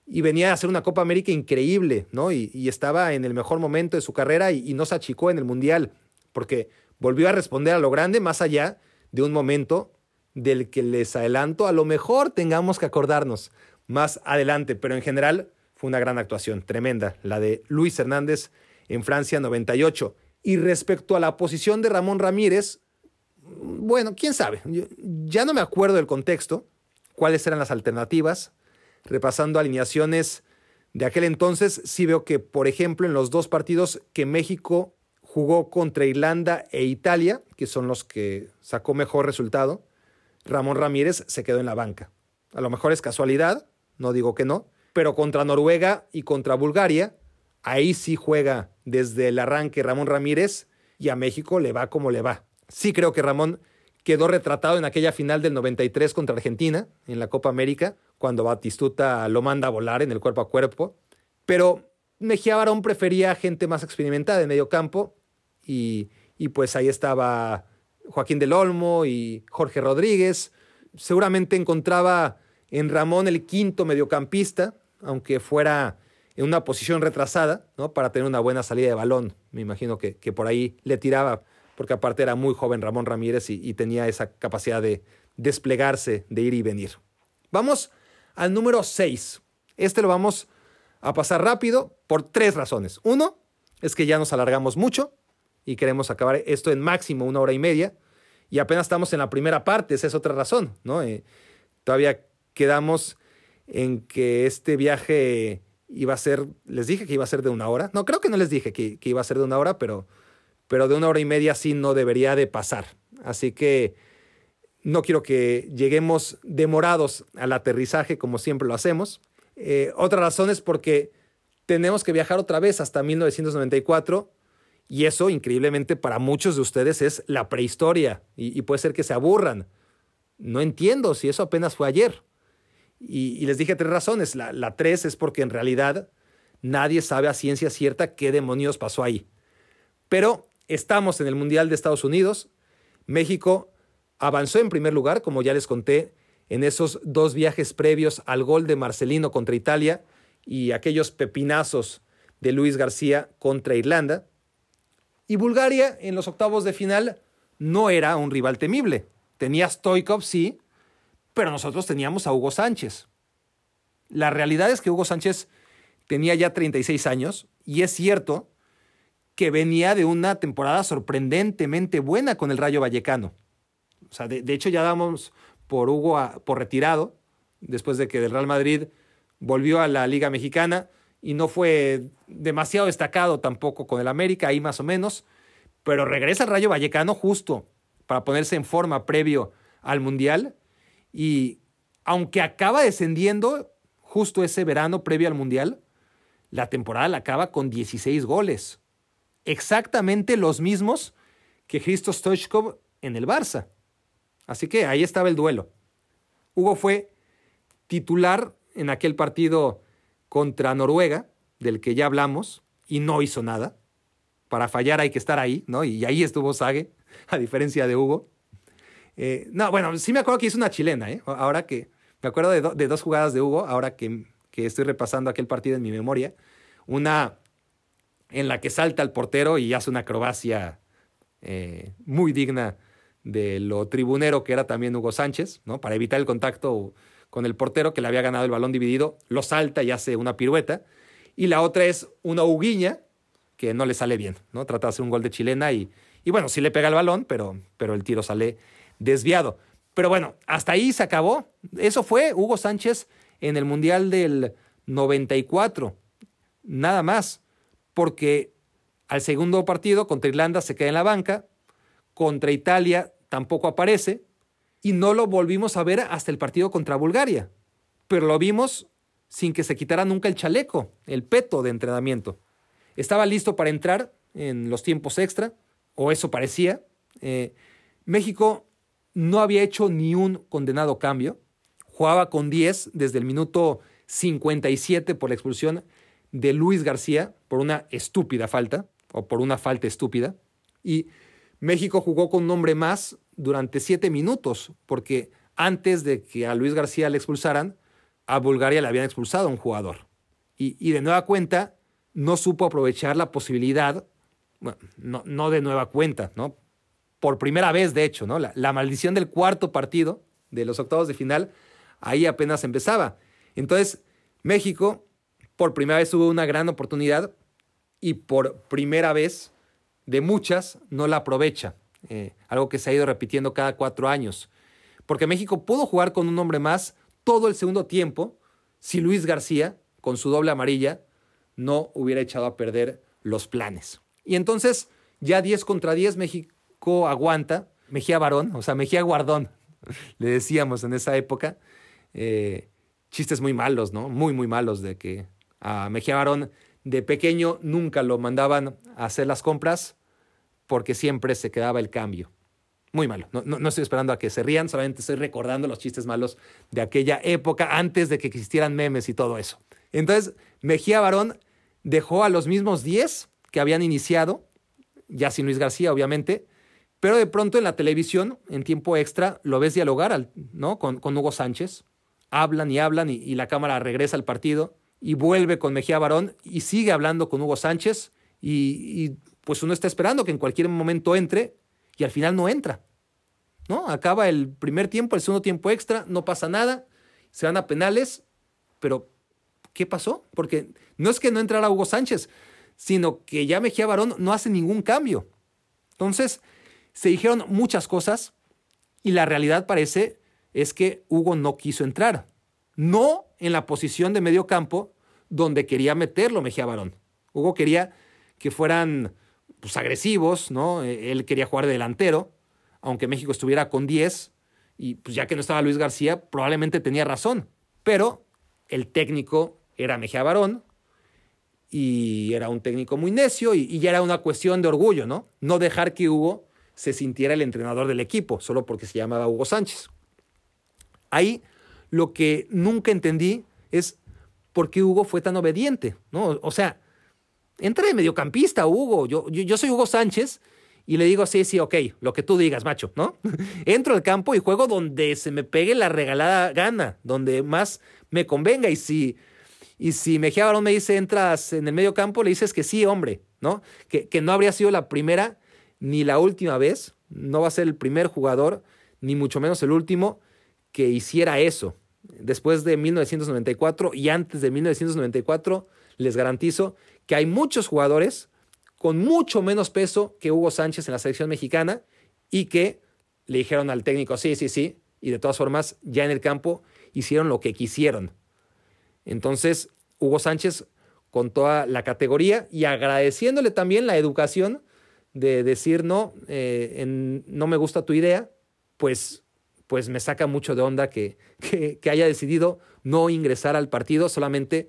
Y venía a hacer una Copa América increíble, ¿no? Y, estaba en el mejor momento de su carrera y, y no se achicó en el Mundial, porque volvió a responder a lo grande más allá de un momento del que les adelanto, a lo mejor tengamos que acordarnos más adelante, pero en general una gran actuación, tremenda, la de Luis Hernández en Francia 98. Y respecto a la posición de Ramón Ramírez, bueno, quién sabe, ya no me acuerdo del contexto, cuáles eran las alternativas. Repasando alineaciones de aquel entonces, sí veo que, por ejemplo, en los dos partidos que México jugó contra Irlanda e Italia, que son los que sacó mejor resultado, Ramón Ramírez se quedó en la banca. A lo mejor es casualidad, no digo que no, pero contra Noruega y contra Bulgaria, ahí sí juega desde el arranque Ramón Ramírez y a México le va como le va. Sí creo que Ramón quedó retratado en aquella final del 93 contra Argentina en la Copa América, cuando Batistuta lo manda a volar en el cuerpo a cuerpo, pero Mejía Barón prefería gente más experimentada en medio campo y, y pues ahí estaba Joaquín del Olmo y Jorge Rodríguez. Seguramente encontraba en Ramón el quinto mediocampista, aunque fuera en una posición retrasada, ¿no? Para tener una buena salida de balón. Me imagino que, por ahí le tiraba, porque aparte era muy joven Ramón Ramírez y, tenía esa capacidad de desplegarse, de ir y venir. Vamos al número 6. Este lo vamos a pasar rápido por tres razones. Uno, es que ya nos alargamos mucho y queremos acabar esto en máximo una hora y media. Y apenas estamos en la primera parte, esa es otra razón, ¿no? Eh, todavía quedamos en que este viaje iba a ser, les dije que iba a ser de una hora. No, creo que no les dije que, iba a ser de una hora, pero, pero de una hora y media sí no debería de pasar. Así que no quiero que lleguemos demorados al aterrizaje como siempre lo hacemos. Eh, otra razón es porque tenemos que viajar otra vez hasta 1994 y eso increíblemente para muchos de ustedes es la prehistoria y puede ser que se aburran. No entiendo si eso apenas fue ayer. Y, les dije tres razones. La, la tres es porque en realidad nadie sabe a ciencia cierta qué demonios pasó ahí. Pero estamos en el Mundial de Estados Unidos. México avanzó en primer lugar, como ya les conté, en esos dos viajes previos al gol de Marcelino contra Italia y aquellos pepinazos de Luis García contra Irlanda. Y Bulgaria en los octavos de final no era un rival temible. Tenía Stoikov, sí, pero nosotros teníamos a Hugo Sánchez. La realidad es que Hugo Sánchez tenía ya 36 años y es cierto que venía de una temporada sorprendentemente buena con el Rayo Vallecano. O sea, de, hecho ya damos por Hugo por retirado, después de que del Real Madrid volvió a la Liga Mexicana y no fue demasiado destacado tampoco con el América, ahí más o menos, pero regresa al Rayo Vallecano justo para ponerse en forma previo al Mundial y aunque acaba descendiendo justo ese verano previo al Mundial, la temporada la acaba con 16 goles exactamente los mismos que Christo Stoichkov en el Barça. Así que ahí estaba el duelo. Hugo fue titular en aquel partido contra Noruega, del que ya hablamos, y no hizo nada. Para fallar hay que estar ahí, ¿no? Y ahí estuvo Sage, a diferencia de Hugo. Eh, no, bueno, sí me acuerdo que hizo una chilena, ¿eh? Ahora que me acuerdo de, dos jugadas de Hugo, ahora que, que estoy repasando aquel partido en mi memoria. Una en la que salta el portero y hace una acrobacia eh, muy digna de lo tribunero que era también Hugo Sánchez, ¿no? Para evitar el contacto con el portero que le había ganado el balón dividido, lo salta y hace una pirueta. Y la otra es una huguiña que no le sale bien, ¿no? Trata de hacer un gol de chilena y, y bueno, sí le pega el balón, pero, pero el tiro sale desviado. Pero bueno, hasta ahí se acabó. Eso fue Hugo Sánchez en el Mundial del 94. Nada más porque al segundo partido contra Irlanda se queda en la banca, contra Italia tampoco aparece y no lo volvimos a ver hasta el partido contra Bulgaria, pero lo vimos sin que se quitara nunca el chaleco, el peto de entrenamiento. Estaba listo para entrar en los tiempos extra, o eso parecía. Eh, México no había hecho ni un condenado cambio, jugaba con 10 desde el minuto 57 por la expulsión de Luis García por una estúpida falta o por una falta estúpida. Y México jugó con un hombre más durante siete minutos, porque antes de que a Luis García le expulsaran, a Bulgaria le habían expulsado a un jugador. Y, de nueva cuenta, no supo aprovechar la posibilidad, bueno, no, de nueva cuenta, ¿no? Por primera vez, de hecho, ¿no? La, maldición del cuarto partido de los octavos de final, ahí apenas empezaba. Entonces, México por primera vez hubo una gran oportunidad y por primera vez de muchas no la aprovecha. Eh, algo que se ha ido repitiendo cada cuatro años. Porque México pudo jugar con un hombre más todo el segundo tiempo si Luis García, con su doble amarilla, no hubiera echado a perder los planes. Y entonces, ya 10 contra 10, México aguanta. Mejía Varón, o sea, Mejía Guardón, le decíamos en esa época. Eh, chistes muy malos, ¿no? Muy, muy malos de que a Mejía Barón de pequeño nunca lo mandaban a hacer las compras porque siempre se quedaba el cambio. Muy malo. No, estoy esperando a que se rían, solamente estoy recordando los chistes malos de aquella época antes de que existieran memes y todo eso. Entonces, Mejía Barón dejó a los mismos 10 que habían iniciado, ya sin Luis García, obviamente, pero de pronto en la televisión, en tiempo extra, lo ves dialogar ¿no? con, Hugo Sánchez. Hablan y hablan y la cámara regresa al partido y vuelve con Mejía Barón y sigue hablando con Hugo Sánchez y, pues uno está esperando que en cualquier momento entre y al final no entra. ¿No? Acaba el primer tiempo, el segundo tiempo extra, no pasa nada, se van a penales, pero ¿qué pasó? Porque no es que no entrara Hugo Sánchez, sino que ya Mejía Barón no hace ningún cambio. Entonces, se dijeron muchas cosas y la realidad parece es que Hugo no quiso entrar. No en la posición de medio campo, donde quería meterlo Mejía Barón. Hugo quería que fueran pues, agresivos, ¿no? E, él quería jugar de delantero, aunque México estuviera con 10, y pues ya que no estaba Luis García, probablemente tenía razón. Pero el técnico era Mejía Barón, y era un técnico muy necio, y, y ya era una cuestión de orgullo, ¿no? No dejar que Hugo se sintiera el entrenador del equipo, solo porque se llamaba Hugo Sánchez. Ahí lo que nunca entendí es por qué Hugo fue tan obediente, ¿no? O sea, entra de mediocampista, Hugo. Yo, yo, soy Hugo Sánchez y le digo, sí, sí, ok, lo que tú digas, macho, ¿no? Entro al campo y juego donde se me pegue la regalada gana, donde más me convenga. Y si, y si Mejía Barón me dice, entras en el medio campo, le dices que sí, hombre, ¿no? Que, que no habría sido la primera ni la última vez, no va a ser el primer jugador, ni mucho menos el último, que hiciera eso. Después de 1994 y antes de 1994, les garantizo que hay muchos jugadores con mucho menos peso que Hugo Sánchez en la selección mexicana y que le dijeron al técnico, sí, sí, sí, y de todas formas ya en el campo hicieron lo que quisieron. Entonces, Hugo Sánchez con toda la categoría y agradeciéndole también la educación de decir, no, eh, no me gusta tu idea, pues, pues me saca mucho de onda que, que, que haya decidido no ingresar al partido solamente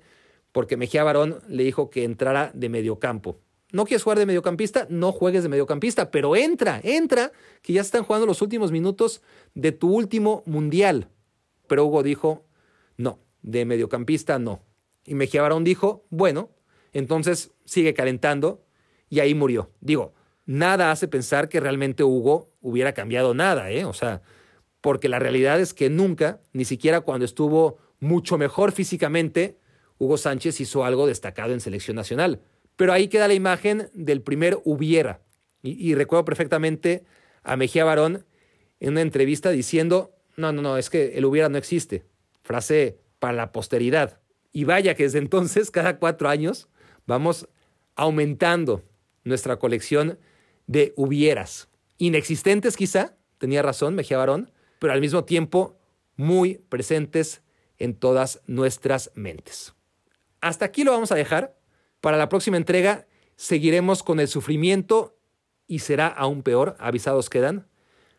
porque Mejía Barón le dijo que entrara de mediocampo. No quieres jugar de mediocampista, no juegues de mediocampista, pero entra, entra, que ya están jugando los últimos minutos de tu último mundial. Pero Hugo dijo, no, de mediocampista no. Y Mejía Barón dijo, bueno, entonces sigue calentando y ahí murió. Digo, nada hace pensar que realmente Hugo hubiera cambiado nada, ¿eh? O sea, porque la realidad es que nunca, ni siquiera cuando estuvo mucho mejor físicamente, Hugo Sánchez hizo algo destacado en selección nacional. Pero ahí queda la imagen del primer hubiera. Y, recuerdo perfectamente a Mejía Barón en una entrevista diciendo, no, no, no, es que el hubiera no existe. Frase para la posteridad. Y vaya que desde entonces, cada cuatro años, vamos aumentando nuestra colección de hubieras. Inexistentes quizá, tenía razón Mejía Barón, pero al mismo tiempo muy presentes en todas nuestras mentes. Hasta aquí lo vamos a dejar. Para la próxima entrega seguiremos con el sufrimiento y será aún peor, avisados quedan.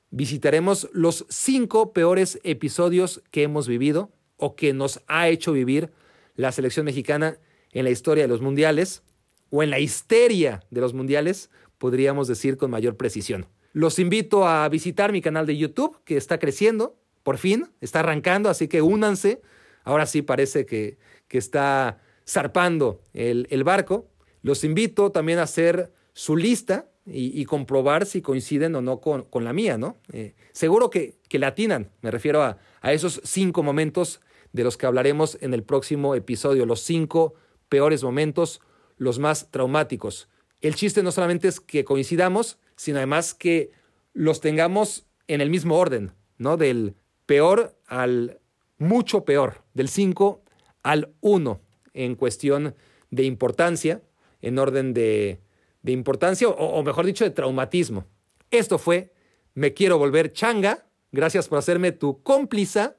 Visitaremos los cinco peores episodios que hemos vivido o que nos ha hecho vivir la selección mexicana en la historia de los mundiales o en la histeria de los mundiales, podríamos decir con mayor precisión. Los invito a visitar mi canal de YouTube, que está creciendo, por fin, está arrancando, así que únanse. Ahora sí parece que, que está zarpando el, barco. Los invito también a hacer su lista y, comprobar si coinciden o no con, la mía, ¿no? Eh, seguro que, que la atinan, me refiero a, a esos cinco momentos de los que hablaremos en el próximo episodio, los cinco peores momentos, los más traumáticos. El chiste no solamente es que coincidamos, sino además que los tengamos en el mismo orden, ¿no? Del peor al mucho peor, del 5 al 1 en cuestión de importancia, en orden de, importancia, o, mejor dicho, de traumatismo. Esto fue Me quiero volver changa. Gracias por hacerme tu cómplice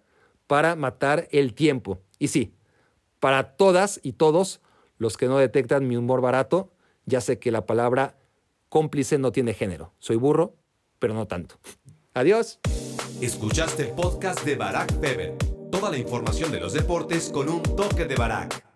para matar el tiempo. Y sí, para todas y todos los que no detectan mi humor barato, ya sé que la palabra cómplice no tiene género. Soy burro, pero no tanto. Adiós. Escuchaste el podcast de Barack Feber. Toda la información de los deportes con un toque de Barack.